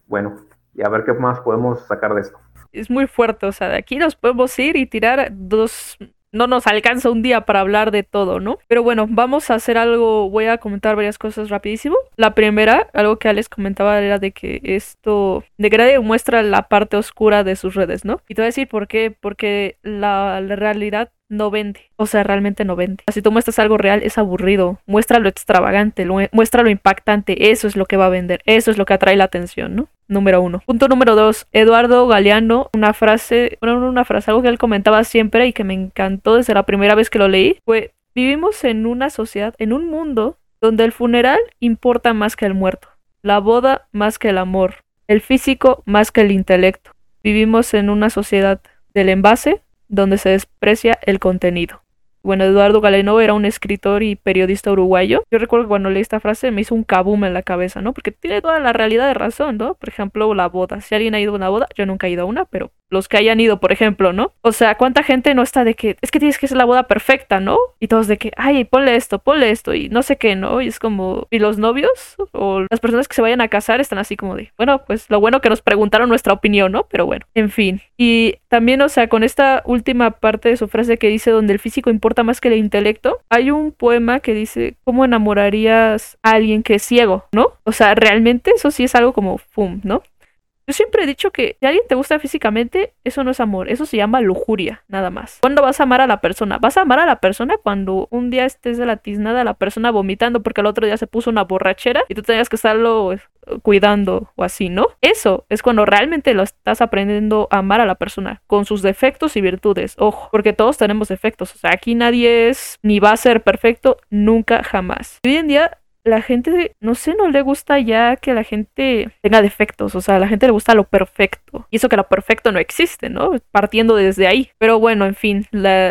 Speaker 3: Bueno, y a ver qué más podemos sacar de esto.
Speaker 2: Es muy fuerte, o sea, de aquí nos podemos ir y tirar dos no nos alcanza un día para hablar de todo, ¿no? Pero bueno, vamos a hacer algo, voy a comentar varias cosas rapidísimo. La primera, algo que Alex comentaba era de que esto degrade muestra la parte oscura de sus redes, ¿no? Y te voy a decir por qué, porque la realidad no vende. O sea, realmente no vende. Si tú muestras algo real, es aburrido. Muestra lo extravagante, muestra lo impactante. Eso es lo que va a vender. Eso es lo que atrae la atención, ¿no? Número uno. Punto número dos. Eduardo Galeano, una frase, una frase, algo que él comentaba siempre y que me encantó desde la primera vez que lo leí, fue, vivimos en una sociedad, en un mundo donde el funeral importa más que el muerto, la boda más que el amor, el físico más que el intelecto. Vivimos en una sociedad del envase donde se desprecia el contenido. Bueno, Eduardo Galeno era un escritor y periodista uruguayo. Yo recuerdo que cuando leí esta frase me hizo un kaboom en la cabeza, ¿no? Porque tiene toda la realidad de razón, ¿no? Por ejemplo, la boda. Si alguien ha ido a una boda, yo nunca he ido a una, pero los que hayan ido, por ejemplo, ¿no? O sea, ¿cuánta gente no está de que es que tienes que ser la boda perfecta, ¿no? Y todos de que, ay, ponle esto, ponle esto y no sé qué, ¿no? Y es como, ¿y los novios o las personas que se vayan a casar están así como de, bueno, pues lo bueno que nos preguntaron nuestra opinión, ¿no? Pero bueno, en fin. Y también, o sea, con esta última parte de su frase que dice donde el físico importa más que el intelecto, hay un poema que dice, ¿cómo enamorarías a alguien que es ciego, ¿no? O sea, realmente eso sí es algo como, ¡pum! ¿no? Yo siempre he dicho que si alguien te gusta físicamente, eso no es amor, eso se llama lujuria, nada más. ¿Cuándo vas a amar a la persona? Vas a amar a la persona cuando un día estés de la tiznada la persona vomitando porque el otro día se puso una borrachera y tú tengas que estarlo cuidando o así, ¿no? Eso es cuando realmente lo estás aprendiendo a amar a la persona, con sus defectos y virtudes. Ojo, porque todos tenemos defectos. O sea, aquí nadie es ni va a ser perfecto nunca jamás. Hoy en día la gente, no sé, no le gusta ya que la gente tenga defectos, o sea, la gente le gusta lo perfecto. Y eso que lo perfecto no existe, ¿no? Partiendo desde ahí. Pero bueno, en fin,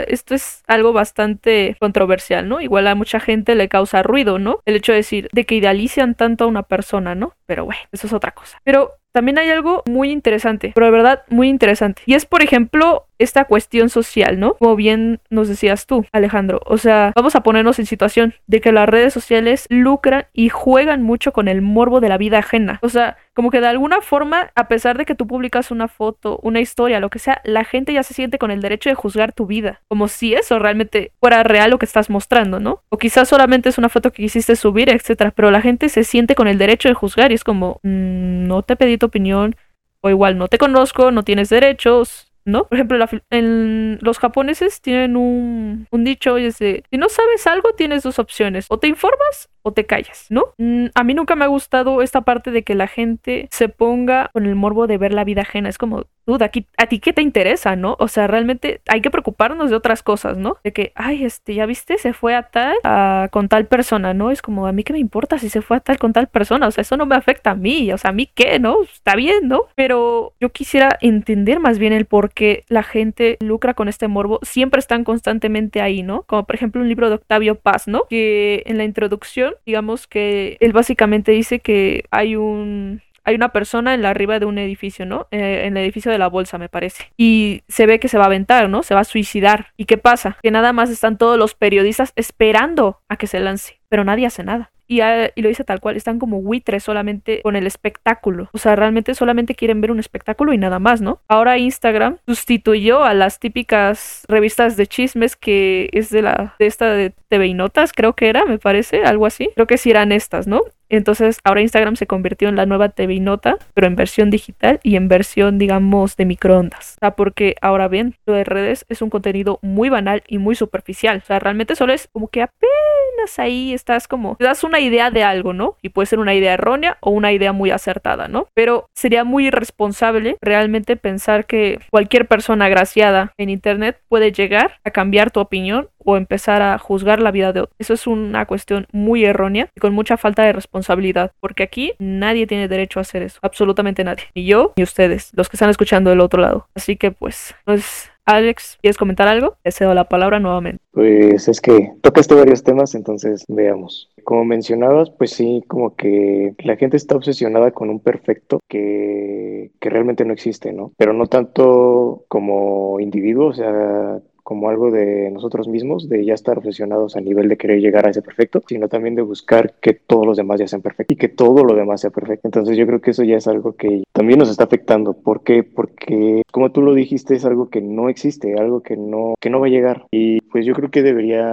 Speaker 2: esto es algo bastante controversial, ¿no? Igual a mucha gente le causa ruido, ¿no? El hecho de decir, de que idealizan tanto a una persona, ¿no? Pero bueno, eso es otra cosa. Pero también hay algo muy interesante, pero de verdad muy interesante. Y es, por ejemplo, esta cuestión social, ¿no? Como bien nos decías tú, Alejandro. O sea, vamos a ponernos en situación de que las redes sociales lucran y juegan mucho con el morbo de la vida ajena. O sea, como que de alguna forma, a pesar de que tú publicas una foto, una historia, lo que sea, la gente ya se siente con el derecho de juzgar tu vida. Como si eso realmente fuera real lo que estás mostrando, ¿no? O quizás solamente es una foto que quisiste subir, etcétera. Pero la gente se siente con el derecho de juzgar y es como, mm, no te pedí opinión, o igual no te conozco, no tienes derechos, ¿no? Por ejemplo, en los japoneses tienen un, un dicho y es de, si no sabes algo, tienes dos opciones, o te informas o te callas, ¿no? Mm, a mí nunca me ha gustado esta parte de que la gente se ponga con el morbo de ver la vida ajena. Es como, duda, aquí, ¿a ti qué te interesa, no? O sea, realmente hay que preocuparnos de otras cosas, ¿no? De que, ay, este, ya viste, se fue a tal, a, con tal persona, ¿no? Es como, a mí qué me importa si se fue a tal con tal persona, o sea, eso no me afecta a mí, o sea, a mí qué, ¿no? Está bien, ¿no? Pero yo quisiera entender más bien el por qué la gente lucra con este morbo, siempre están constantemente ahí, ¿no? Como por ejemplo un libro de Octavio Paz, ¿no? Que en la introducción digamos que él básicamente dice que hay un hay una persona en la arriba de un edificio, ¿no? Eh, en el edificio de la bolsa, me parece. Y se ve que se va a aventar, ¿no? Se va a suicidar. ¿Y qué pasa? Que nada más están todos los periodistas esperando a que se lance, pero nadie hace nada. Y, y, lo dice tal cual, están como buitres solamente con el espectáculo. O sea, realmente solamente quieren ver un espectáculo y nada más, ¿no? Ahora Instagram sustituyó a las típicas revistas de chismes que es de la de esta de TV y Notas, creo que era, me parece, algo así. Creo que sí eran estas, ¿no? Entonces ahora Instagram se convirtió en la nueva TV Nota, pero en versión digital y en versión, digamos, de microondas. O sea, porque ahora bien, lo de redes es un contenido muy banal y muy superficial. O sea, realmente solo es como que apenas ahí estás como, te das una idea de algo, ¿no? Y puede ser una idea errónea o una idea muy acertada, ¿no? Pero sería muy irresponsable realmente pensar que cualquier persona agraciada en Internet puede llegar a cambiar tu opinión o empezar a juzgar la vida de otro. Eso es una cuestión muy errónea y con mucha falta de responsabilidad, porque aquí nadie tiene derecho a hacer eso, absolutamente nadie, ni yo ni ustedes, los que están escuchando del otro lado. Así que pues, pues Alex, ¿quieres comentar algo? Te cedo la palabra nuevamente.
Speaker 1: Pues es que tocaste varios temas, entonces veamos. Como mencionabas, pues sí, como que la gente está obsesionada con un perfecto que, que realmente no existe, ¿no? Pero no tanto como individuo, o sea, como algo de nosotros mismos, de ya estar obsesionados a nivel de querer llegar a ese perfecto, sino también de buscar que todos los demás ya sean perfectos y que todo lo demás sea perfecto. Entonces yo creo que eso ya es algo que también nos está afectando. ¿Por qué? Porque como tú lo dijiste, es algo que no existe, algo que no, que no va a llegar. Y pues yo creo que debería,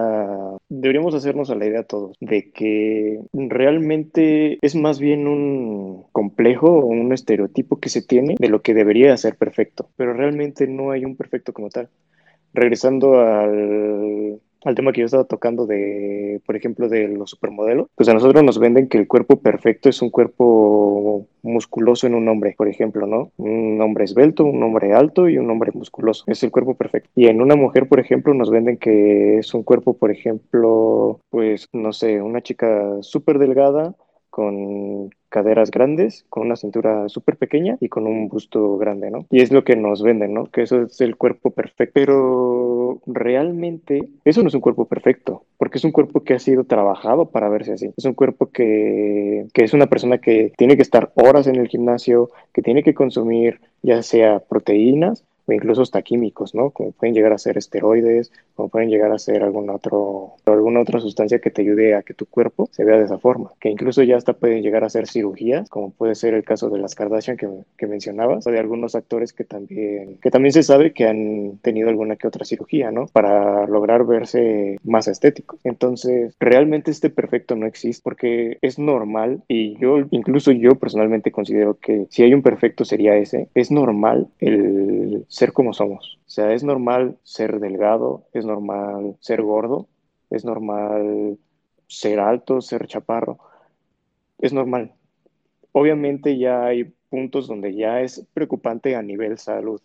Speaker 1: deberíamos hacernos a la idea todos de que realmente es más bien un complejo o un estereotipo que se tiene de lo que debería ser perfecto, pero realmente no hay un perfecto como tal regresando al, tema que yo estaba tocando de, por ejemplo, de los supermodelos, pues a nosotros nos venden que el cuerpo perfecto es un cuerpo musculoso en un hombre, por ejemplo, ¿no? Un hombre esbelto, un hombre alto y un hombre musculoso. Es el cuerpo perfecto. Y en una mujer, por ejemplo, nos venden que es un cuerpo, por ejemplo, pues, no sé, una chica súper delgada con caderas grandes, con una cintura súper pequeña y con un busto grande, ¿no? Y es lo que nos venden, ¿no? Que eso es el cuerpo perfecto. Pero realmente eso no es un cuerpo perfecto, porque es un cuerpo que ha sido trabajado para verse así. Es un cuerpo que, que es una persona que tiene que estar horas en el gimnasio, que tiene que consumir ya sea proteínas o incluso hasta químicos, ¿no? Como pueden llegar a ser esteroides, como pueden llegar a ser algún otro, alguna otra sustancia que te ayude a que tu cuerpo se vea de esa forma, que incluso ya hasta pueden llegar a ser cirugías, como puede ser el caso de las Kardashian que, que mencionabas, o de algunos actores que también, que también se sabe que han tenido alguna que otra cirugía, ¿no? Para lograr verse más estético. Entonces, realmente este perfecto no existe porque es normal y yo, incluso yo personalmente considero que si hay un perfecto sería ese, es normal el ser como somos. O sea, es normal ser delgado, es normal ser gordo, es normal ser alto, ser chaparro. Es normal. Obviamente ya hay puntos donde ya es preocupante a nivel salud,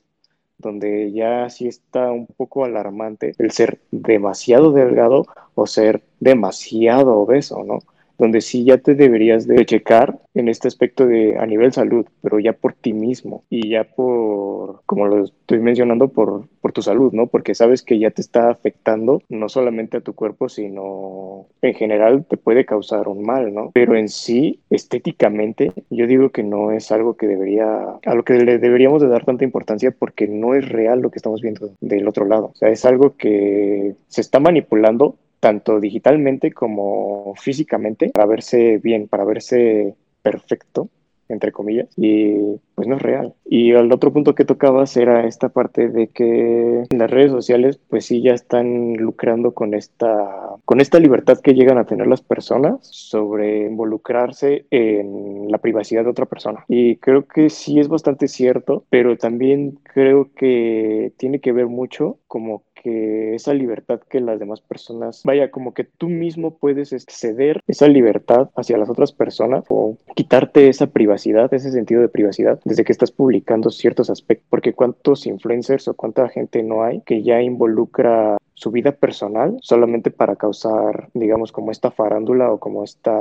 Speaker 1: donde ya sí está un poco alarmante el ser demasiado delgado o ser demasiado obeso, ¿no? Donde sí ya te deberías de checar en este aspecto de a nivel salud, pero ya por ti mismo y ya por, como lo estoy mencionando, por, por tu salud, ¿no? Porque sabes que ya te está afectando no solamente a tu cuerpo, sino en general te puede causar un mal, ¿no? Pero en sí, estéticamente, yo digo que no es algo que debería, a lo que le deberíamos de dar tanta importancia porque no es real lo que estamos viendo del otro lado. O sea, es algo que se está manipulando tanto digitalmente como físicamente para verse bien, para verse perfecto entre comillas, y pues no es real. Y el otro punto que tocabas era esta parte de que las redes sociales pues sí ya están lucrando con esta, con esta libertad que llegan a tener las personas sobre involucrarse en la privacidad de otra persona. Y creo que sí es bastante cierto, pero también creo que tiene que ver mucho como que esa libertad que las demás personas, vaya, como que tú mismo puedes ceder esa libertad hacia las otras personas o quitarte esa privacidad, ese sentido de privacidad desde que estás publicando ciertos aspectos, porque cuántos influencers o cuánta gente no hay que ya involucra su vida personal solamente para causar, digamos, como esta farándula o como esta,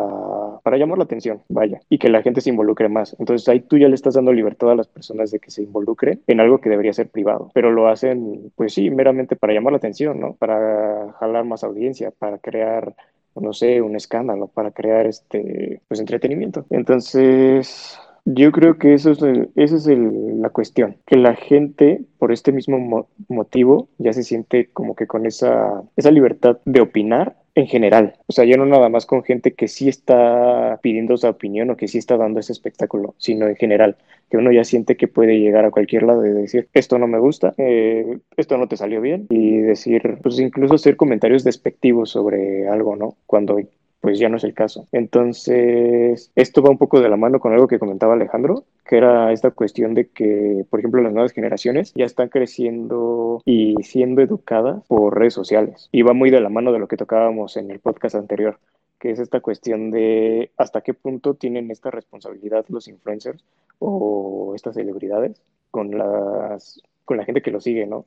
Speaker 1: para llamar la atención, vaya, y que la gente se involucre más. Entonces ahí tú ya le estás dando libertad a las personas de que se involucren en algo que debería ser privado, pero lo hacen, pues sí, meramente para llamar la atención, ¿no? Para jalar más audiencia, para crear no sé, un escándalo para crear este, pues entretenimiento. Entonces, yo creo que eso es esa es la cuestión, que la gente por este mismo motivo ya se siente como que con esa, esa libertad de opinar en general. O sea, ya no nada más con gente que sí está pidiendo su opinión o que sí está dando ese espectáculo, sino en general, que uno ya siente que puede llegar a cualquier lado y decir, esto no me gusta, eh, esto no te salió bien, y decir, pues incluso hacer comentarios despectivos sobre algo, ¿no? Cuando pues ya no es el caso. Entonces, esto va un poco de la mano con algo que comentaba Alejandro, que era esta cuestión de que, por ejemplo, las nuevas generaciones ya están creciendo y siendo educadas por redes sociales. Y va muy de la mano de lo que tocábamos en el podcast anterior, que es esta cuestión de hasta qué punto tienen esta responsabilidad los influencers o estas celebridades con las con la gente que lo sigue, ¿no?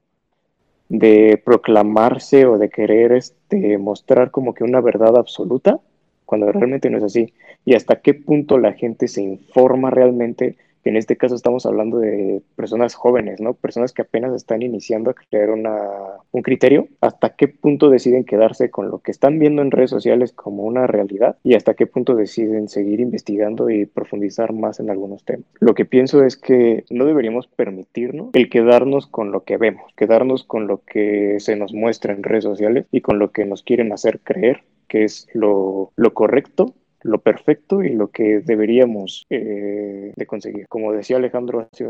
Speaker 1: de proclamarse o de querer este, mostrar como que una verdad absoluta cuando realmente no es así y hasta qué punto la gente se informa realmente que en este caso estamos hablando de personas jóvenes, ¿no? Personas que apenas están iniciando a crear una, un criterio, hasta qué punto deciden quedarse con lo que están viendo en redes sociales como una realidad y hasta qué punto deciden seguir investigando y profundizar más en algunos temas. Lo que pienso es que no deberíamos permitirnos el quedarnos con lo que vemos, quedarnos con lo que se nos muestra en redes sociales y con lo que nos quieren hacer creer que es lo, correcto lo perfecto y lo que deberíamos eh, de conseguir. Como decía Alejandro hace,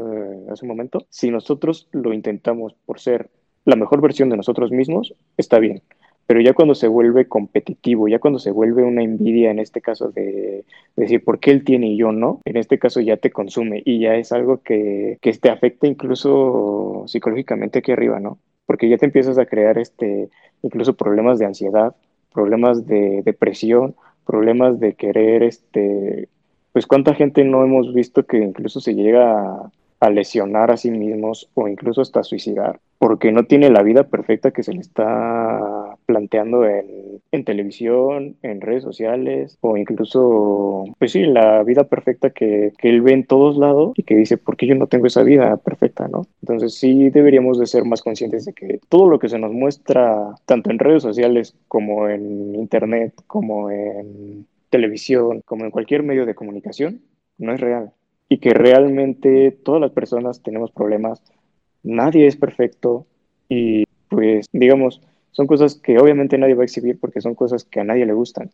Speaker 1: hace un momento, si nosotros lo intentamos por ser la mejor versión de nosotros mismos, está bien. Pero ya cuando se vuelve competitivo, ya cuando se vuelve una envidia, en este caso de, decir por qué él tiene y yo no, en este caso ya te consume y ya es algo que, que te afecta incluso psicológicamente aquí arriba, ¿no? Porque ya te empiezas a crear este, incluso problemas de ansiedad, problemas de depresión, problemas de querer, este, pues cuánta gente no hemos visto que incluso se llega a, lesionar a sí mismos o incluso hasta suicidar, porque no tiene la vida perfecta que se le está planteando en, en, televisión, en redes sociales o incluso, pues sí, la vida perfecta que, que, él ve en todos lados y que dice, ¿por qué yo no tengo esa vida perfecta, no? Entonces sí deberíamos de ser más conscientes de que todo lo que se nos muestra, tanto en redes sociales como en internet, como en televisión, como en cualquier medio de comunicación, no es real. Y que realmente todas las personas tenemos problemas, nadie es perfecto y pues digamos, son cosas que obviamente nadie va a exhibir porque son cosas que a nadie le gustan,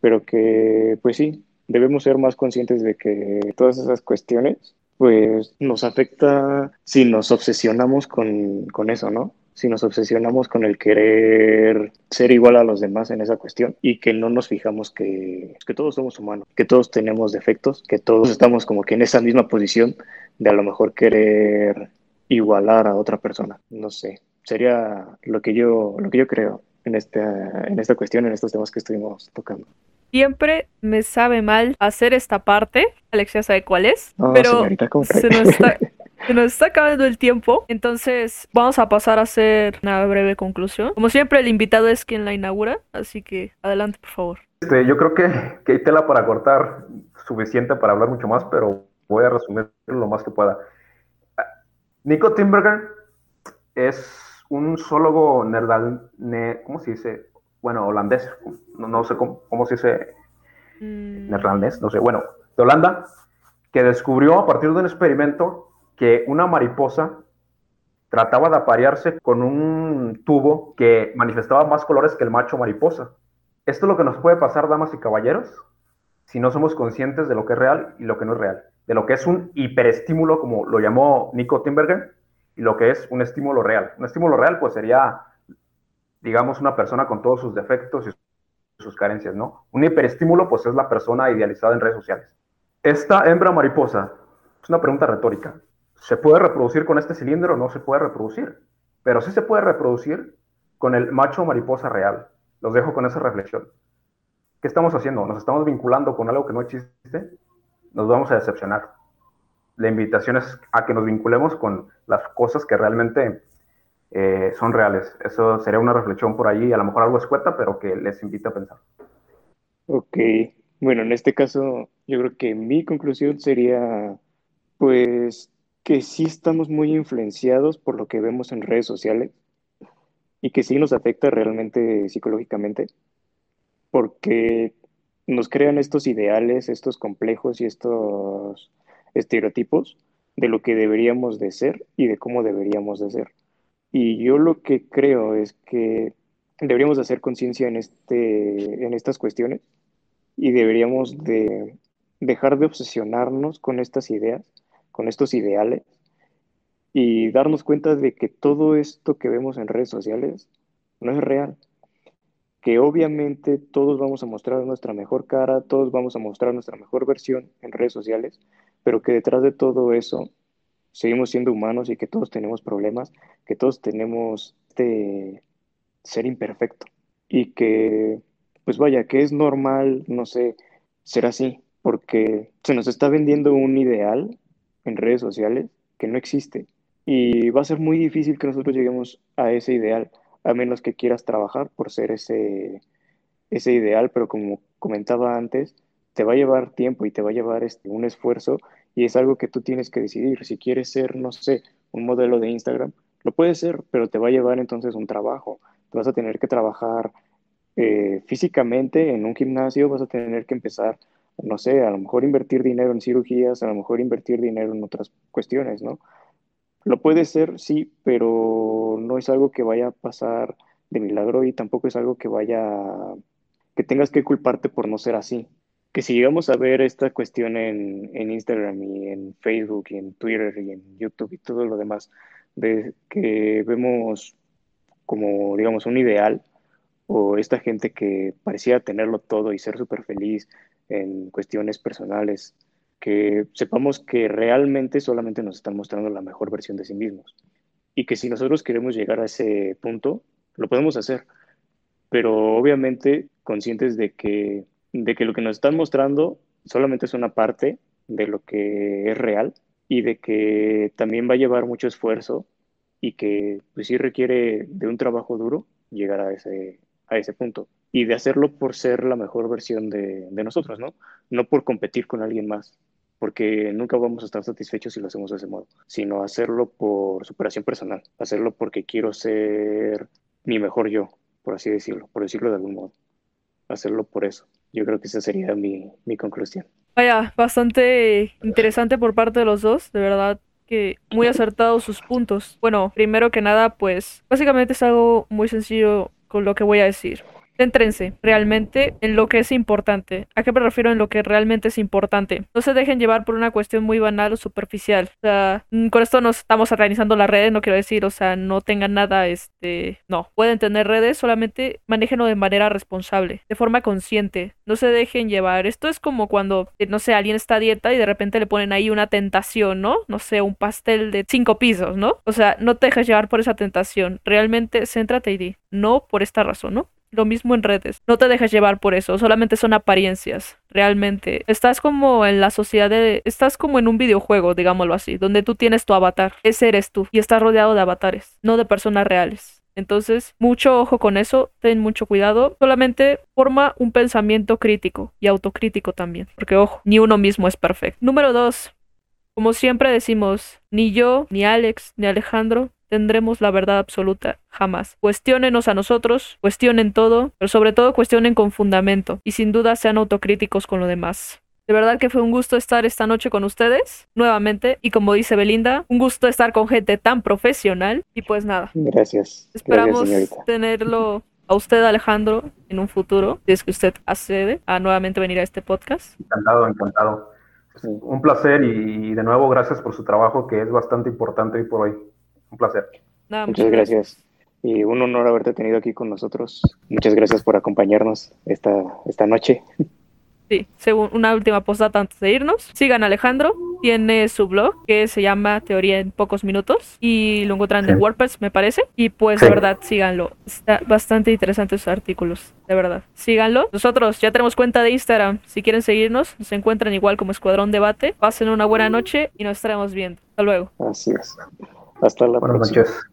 Speaker 1: pero que pues sí, debemos ser más conscientes de que todas esas cuestiones pues nos afecta si nos obsesionamos con, con eso, ¿no? Si nos obsesionamos con el querer ser igual a los demás en esa cuestión y que no nos fijamos que, que todos somos humanos, que todos tenemos defectos, que todos estamos como que en esa misma posición de a lo mejor querer igualar a otra persona. No sé, sería lo que yo, lo que yo creo en esta, en esta cuestión, en estos temas que estuvimos tocando.
Speaker 2: Siempre me sabe mal hacer esta parte. Alexia sabe cuál es. pero se nos, está, se nos está acabando el tiempo. Entonces vamos a pasar a hacer una breve conclusión. Como siempre, el invitado es quien la inaugura. Así que adelante, por favor.
Speaker 3: Este, yo creo que, que hay tela para cortar suficiente para hablar mucho más, pero voy a resumir lo más que pueda. Nico Timberger es un zoólogo nerdal, ¿cómo se dice? Bueno, holandés, no, sé cómo, se dice mm. neerlandés, no sé, bueno, de Holanda, que descubrió a partir de un experimento que una mariposa trataba de aparearse con un tubo que manifestaba más colores que el macho mariposa. Esto es lo que nos puede pasar, damas y caballeros, si no somos conscientes de lo que es real y lo que no es real, de lo que es un hiperestímulo, como lo llamó Nico Timberger, y lo que es un estímulo real. Un estímulo real, pues sería, digamos, una persona con todos sus defectos y sus carencias, ¿no? Un hiperestímulo, pues es la persona idealizada en redes sociales. Esta hembra mariposa, es una pregunta retórica. ¿Se puede reproducir con este cilindro no se puede reproducir? Pero sí se puede reproducir con el macho mariposa real. Los dejo con esa reflexión. ¿Qué estamos haciendo? ¿Nos estamos vinculando con algo que no existe? Nos vamos a decepcionar la invitación es a que nos vinculemos con las cosas que realmente eh, son reales. Eso sería una reflexión por allí, a lo mejor algo escueta, pero que les invita a pensar.
Speaker 1: Ok, bueno, en este caso yo creo que mi conclusión sería, pues, que sí estamos muy influenciados por lo que vemos en redes sociales y que sí nos afecta realmente psicológicamente, porque nos crean estos ideales, estos complejos y estos estereotipos de lo que deberíamos de ser y de cómo deberíamos de ser. Y yo lo que creo es que deberíamos de hacer conciencia en, este, en estas cuestiones y deberíamos de dejar de obsesionarnos con estas ideas, con estos ideales y darnos cuenta de que todo esto que vemos en redes sociales no es real. Que obviamente todos vamos a mostrar nuestra mejor cara, todos vamos a mostrar nuestra mejor versión en redes sociales, pero que detrás de todo eso seguimos siendo humanos y que todos tenemos problemas, que todos tenemos este ser imperfecto y que, pues vaya, que es normal, no sé, ser así, porque se nos está vendiendo un ideal en redes sociales que no existe y va a ser muy difícil que nosotros lleguemos a ese ideal, a menos que quieras trabajar por ser ese, ese ideal, pero como comentaba antes, te va a llevar tiempo y te va a llevar este, un esfuerzo y es algo que tú tienes que decidir. Si quieres ser, no sé, un modelo de Instagram, lo puedes ser, pero te va a llevar entonces un trabajo. Vas a tener que trabajar eh, físicamente en un gimnasio, vas a tener que empezar, no sé, a lo mejor invertir dinero en cirugías, a lo mejor invertir dinero en otras cuestiones, ¿no? Lo puede ser, sí, pero no es algo que vaya a pasar de milagro y tampoco es algo que vaya, que tengas que culparte por no ser así que si llegamos a ver esta cuestión en, en, Instagram y en Facebook y en Twitter y en YouTube y todo lo demás, de que vemos como, digamos, un ideal o esta gente que parecía tenerlo todo y ser súper feliz en cuestiones personales, que sepamos que realmente solamente nos están mostrando la mejor versión de sí mismos. Y que si nosotros queremos llegar a ese punto, lo podemos hacer, pero obviamente conscientes de que de que lo que nos están mostrando solamente es una parte de lo que es real y de que también va a llevar mucho esfuerzo y que pues sí requiere de un trabajo duro llegar a ese, a ese punto y de hacerlo por ser la mejor versión de, de nosotros, ¿no? No por competir con alguien más, porque nunca vamos a estar satisfechos si lo hacemos de ese modo, sino hacerlo por superación personal, hacerlo porque quiero ser mi mejor yo, por así decirlo, por decirlo de algún modo, hacerlo por eso. Yo creo que esa sería mi, mi conclusión.
Speaker 2: Vaya, bastante interesante por parte de los dos, de verdad que muy acertados sus puntos. Bueno, primero que nada, pues básicamente es algo muy sencillo con lo que voy a decir. Céntrense realmente en lo que es importante. ¿A qué me refiero en lo que realmente es importante? No se dejen llevar por una cuestión muy banal o superficial. O sea, mm, con esto no estamos organizando las redes, no quiero decir, o sea, no tengan nada, este, no. Pueden tener redes, solamente manéjenlo de manera responsable, de forma consciente. No se dejen llevar. Esto es como cuando, eh, no sé, alguien está a dieta y de repente le ponen ahí una tentación, ¿no? No sé, un pastel de cinco pisos, ¿no? O sea, no te dejes llevar por esa tentación. Realmente céntrate y di, no por esta razón, ¿no? Lo mismo en redes. No te dejes llevar por eso, solamente son apariencias. Realmente. Estás como en la sociedad de... Estás como en un videojuego, digámoslo así, donde tú tienes tu avatar. Ese eres tú. Y estás rodeado de avatares, no de personas reales. Entonces, mucho ojo con eso, ten mucho cuidado. Solamente forma un pensamiento crítico y autocrítico también, porque ojo, ni uno mismo es perfecto. Número dos, como siempre decimos, ni yo, ni Alex, ni Alejandro tendremos la verdad absoluta, jamás. Cuestiónenos a nosotros, cuestionen todo, pero sobre todo cuestionen con fundamento y sin duda sean autocríticos con lo demás. De verdad que fue un gusto estar esta noche con ustedes, nuevamente, y como dice Belinda, un gusto estar con gente tan profesional y pues nada.
Speaker 1: Gracias.
Speaker 2: Esperamos tenerlo a usted, Alejandro, en un futuro, si es que usted accede a nuevamente venir a este podcast.
Speaker 3: Encantado, encantado. Un placer y de nuevo gracias por su trabajo que es bastante importante hoy por hoy. Un placer.
Speaker 1: muchas gracias. Y un honor haberte tenido aquí con nosotros. Muchas gracias por acompañarnos esta, esta noche.
Speaker 2: Sí, según una última postdata antes de irnos. Sigan a Alejandro, tiene su blog que se llama Teoría en pocos minutos y lo encuentran en WordPress, me parece. Y pues de verdad, síganlo. Está bastante interesante sus artículos, de verdad. Síganlo. Nosotros ya tenemos cuenta de Instagram. Si quieren seguirnos, nos encuentran igual como Escuadrón Debate. Pasen una buena noche y nos estaremos viendo. Hasta luego.
Speaker 1: Así es. Hasta la
Speaker 3: Buenas
Speaker 1: próxima.
Speaker 3: noches.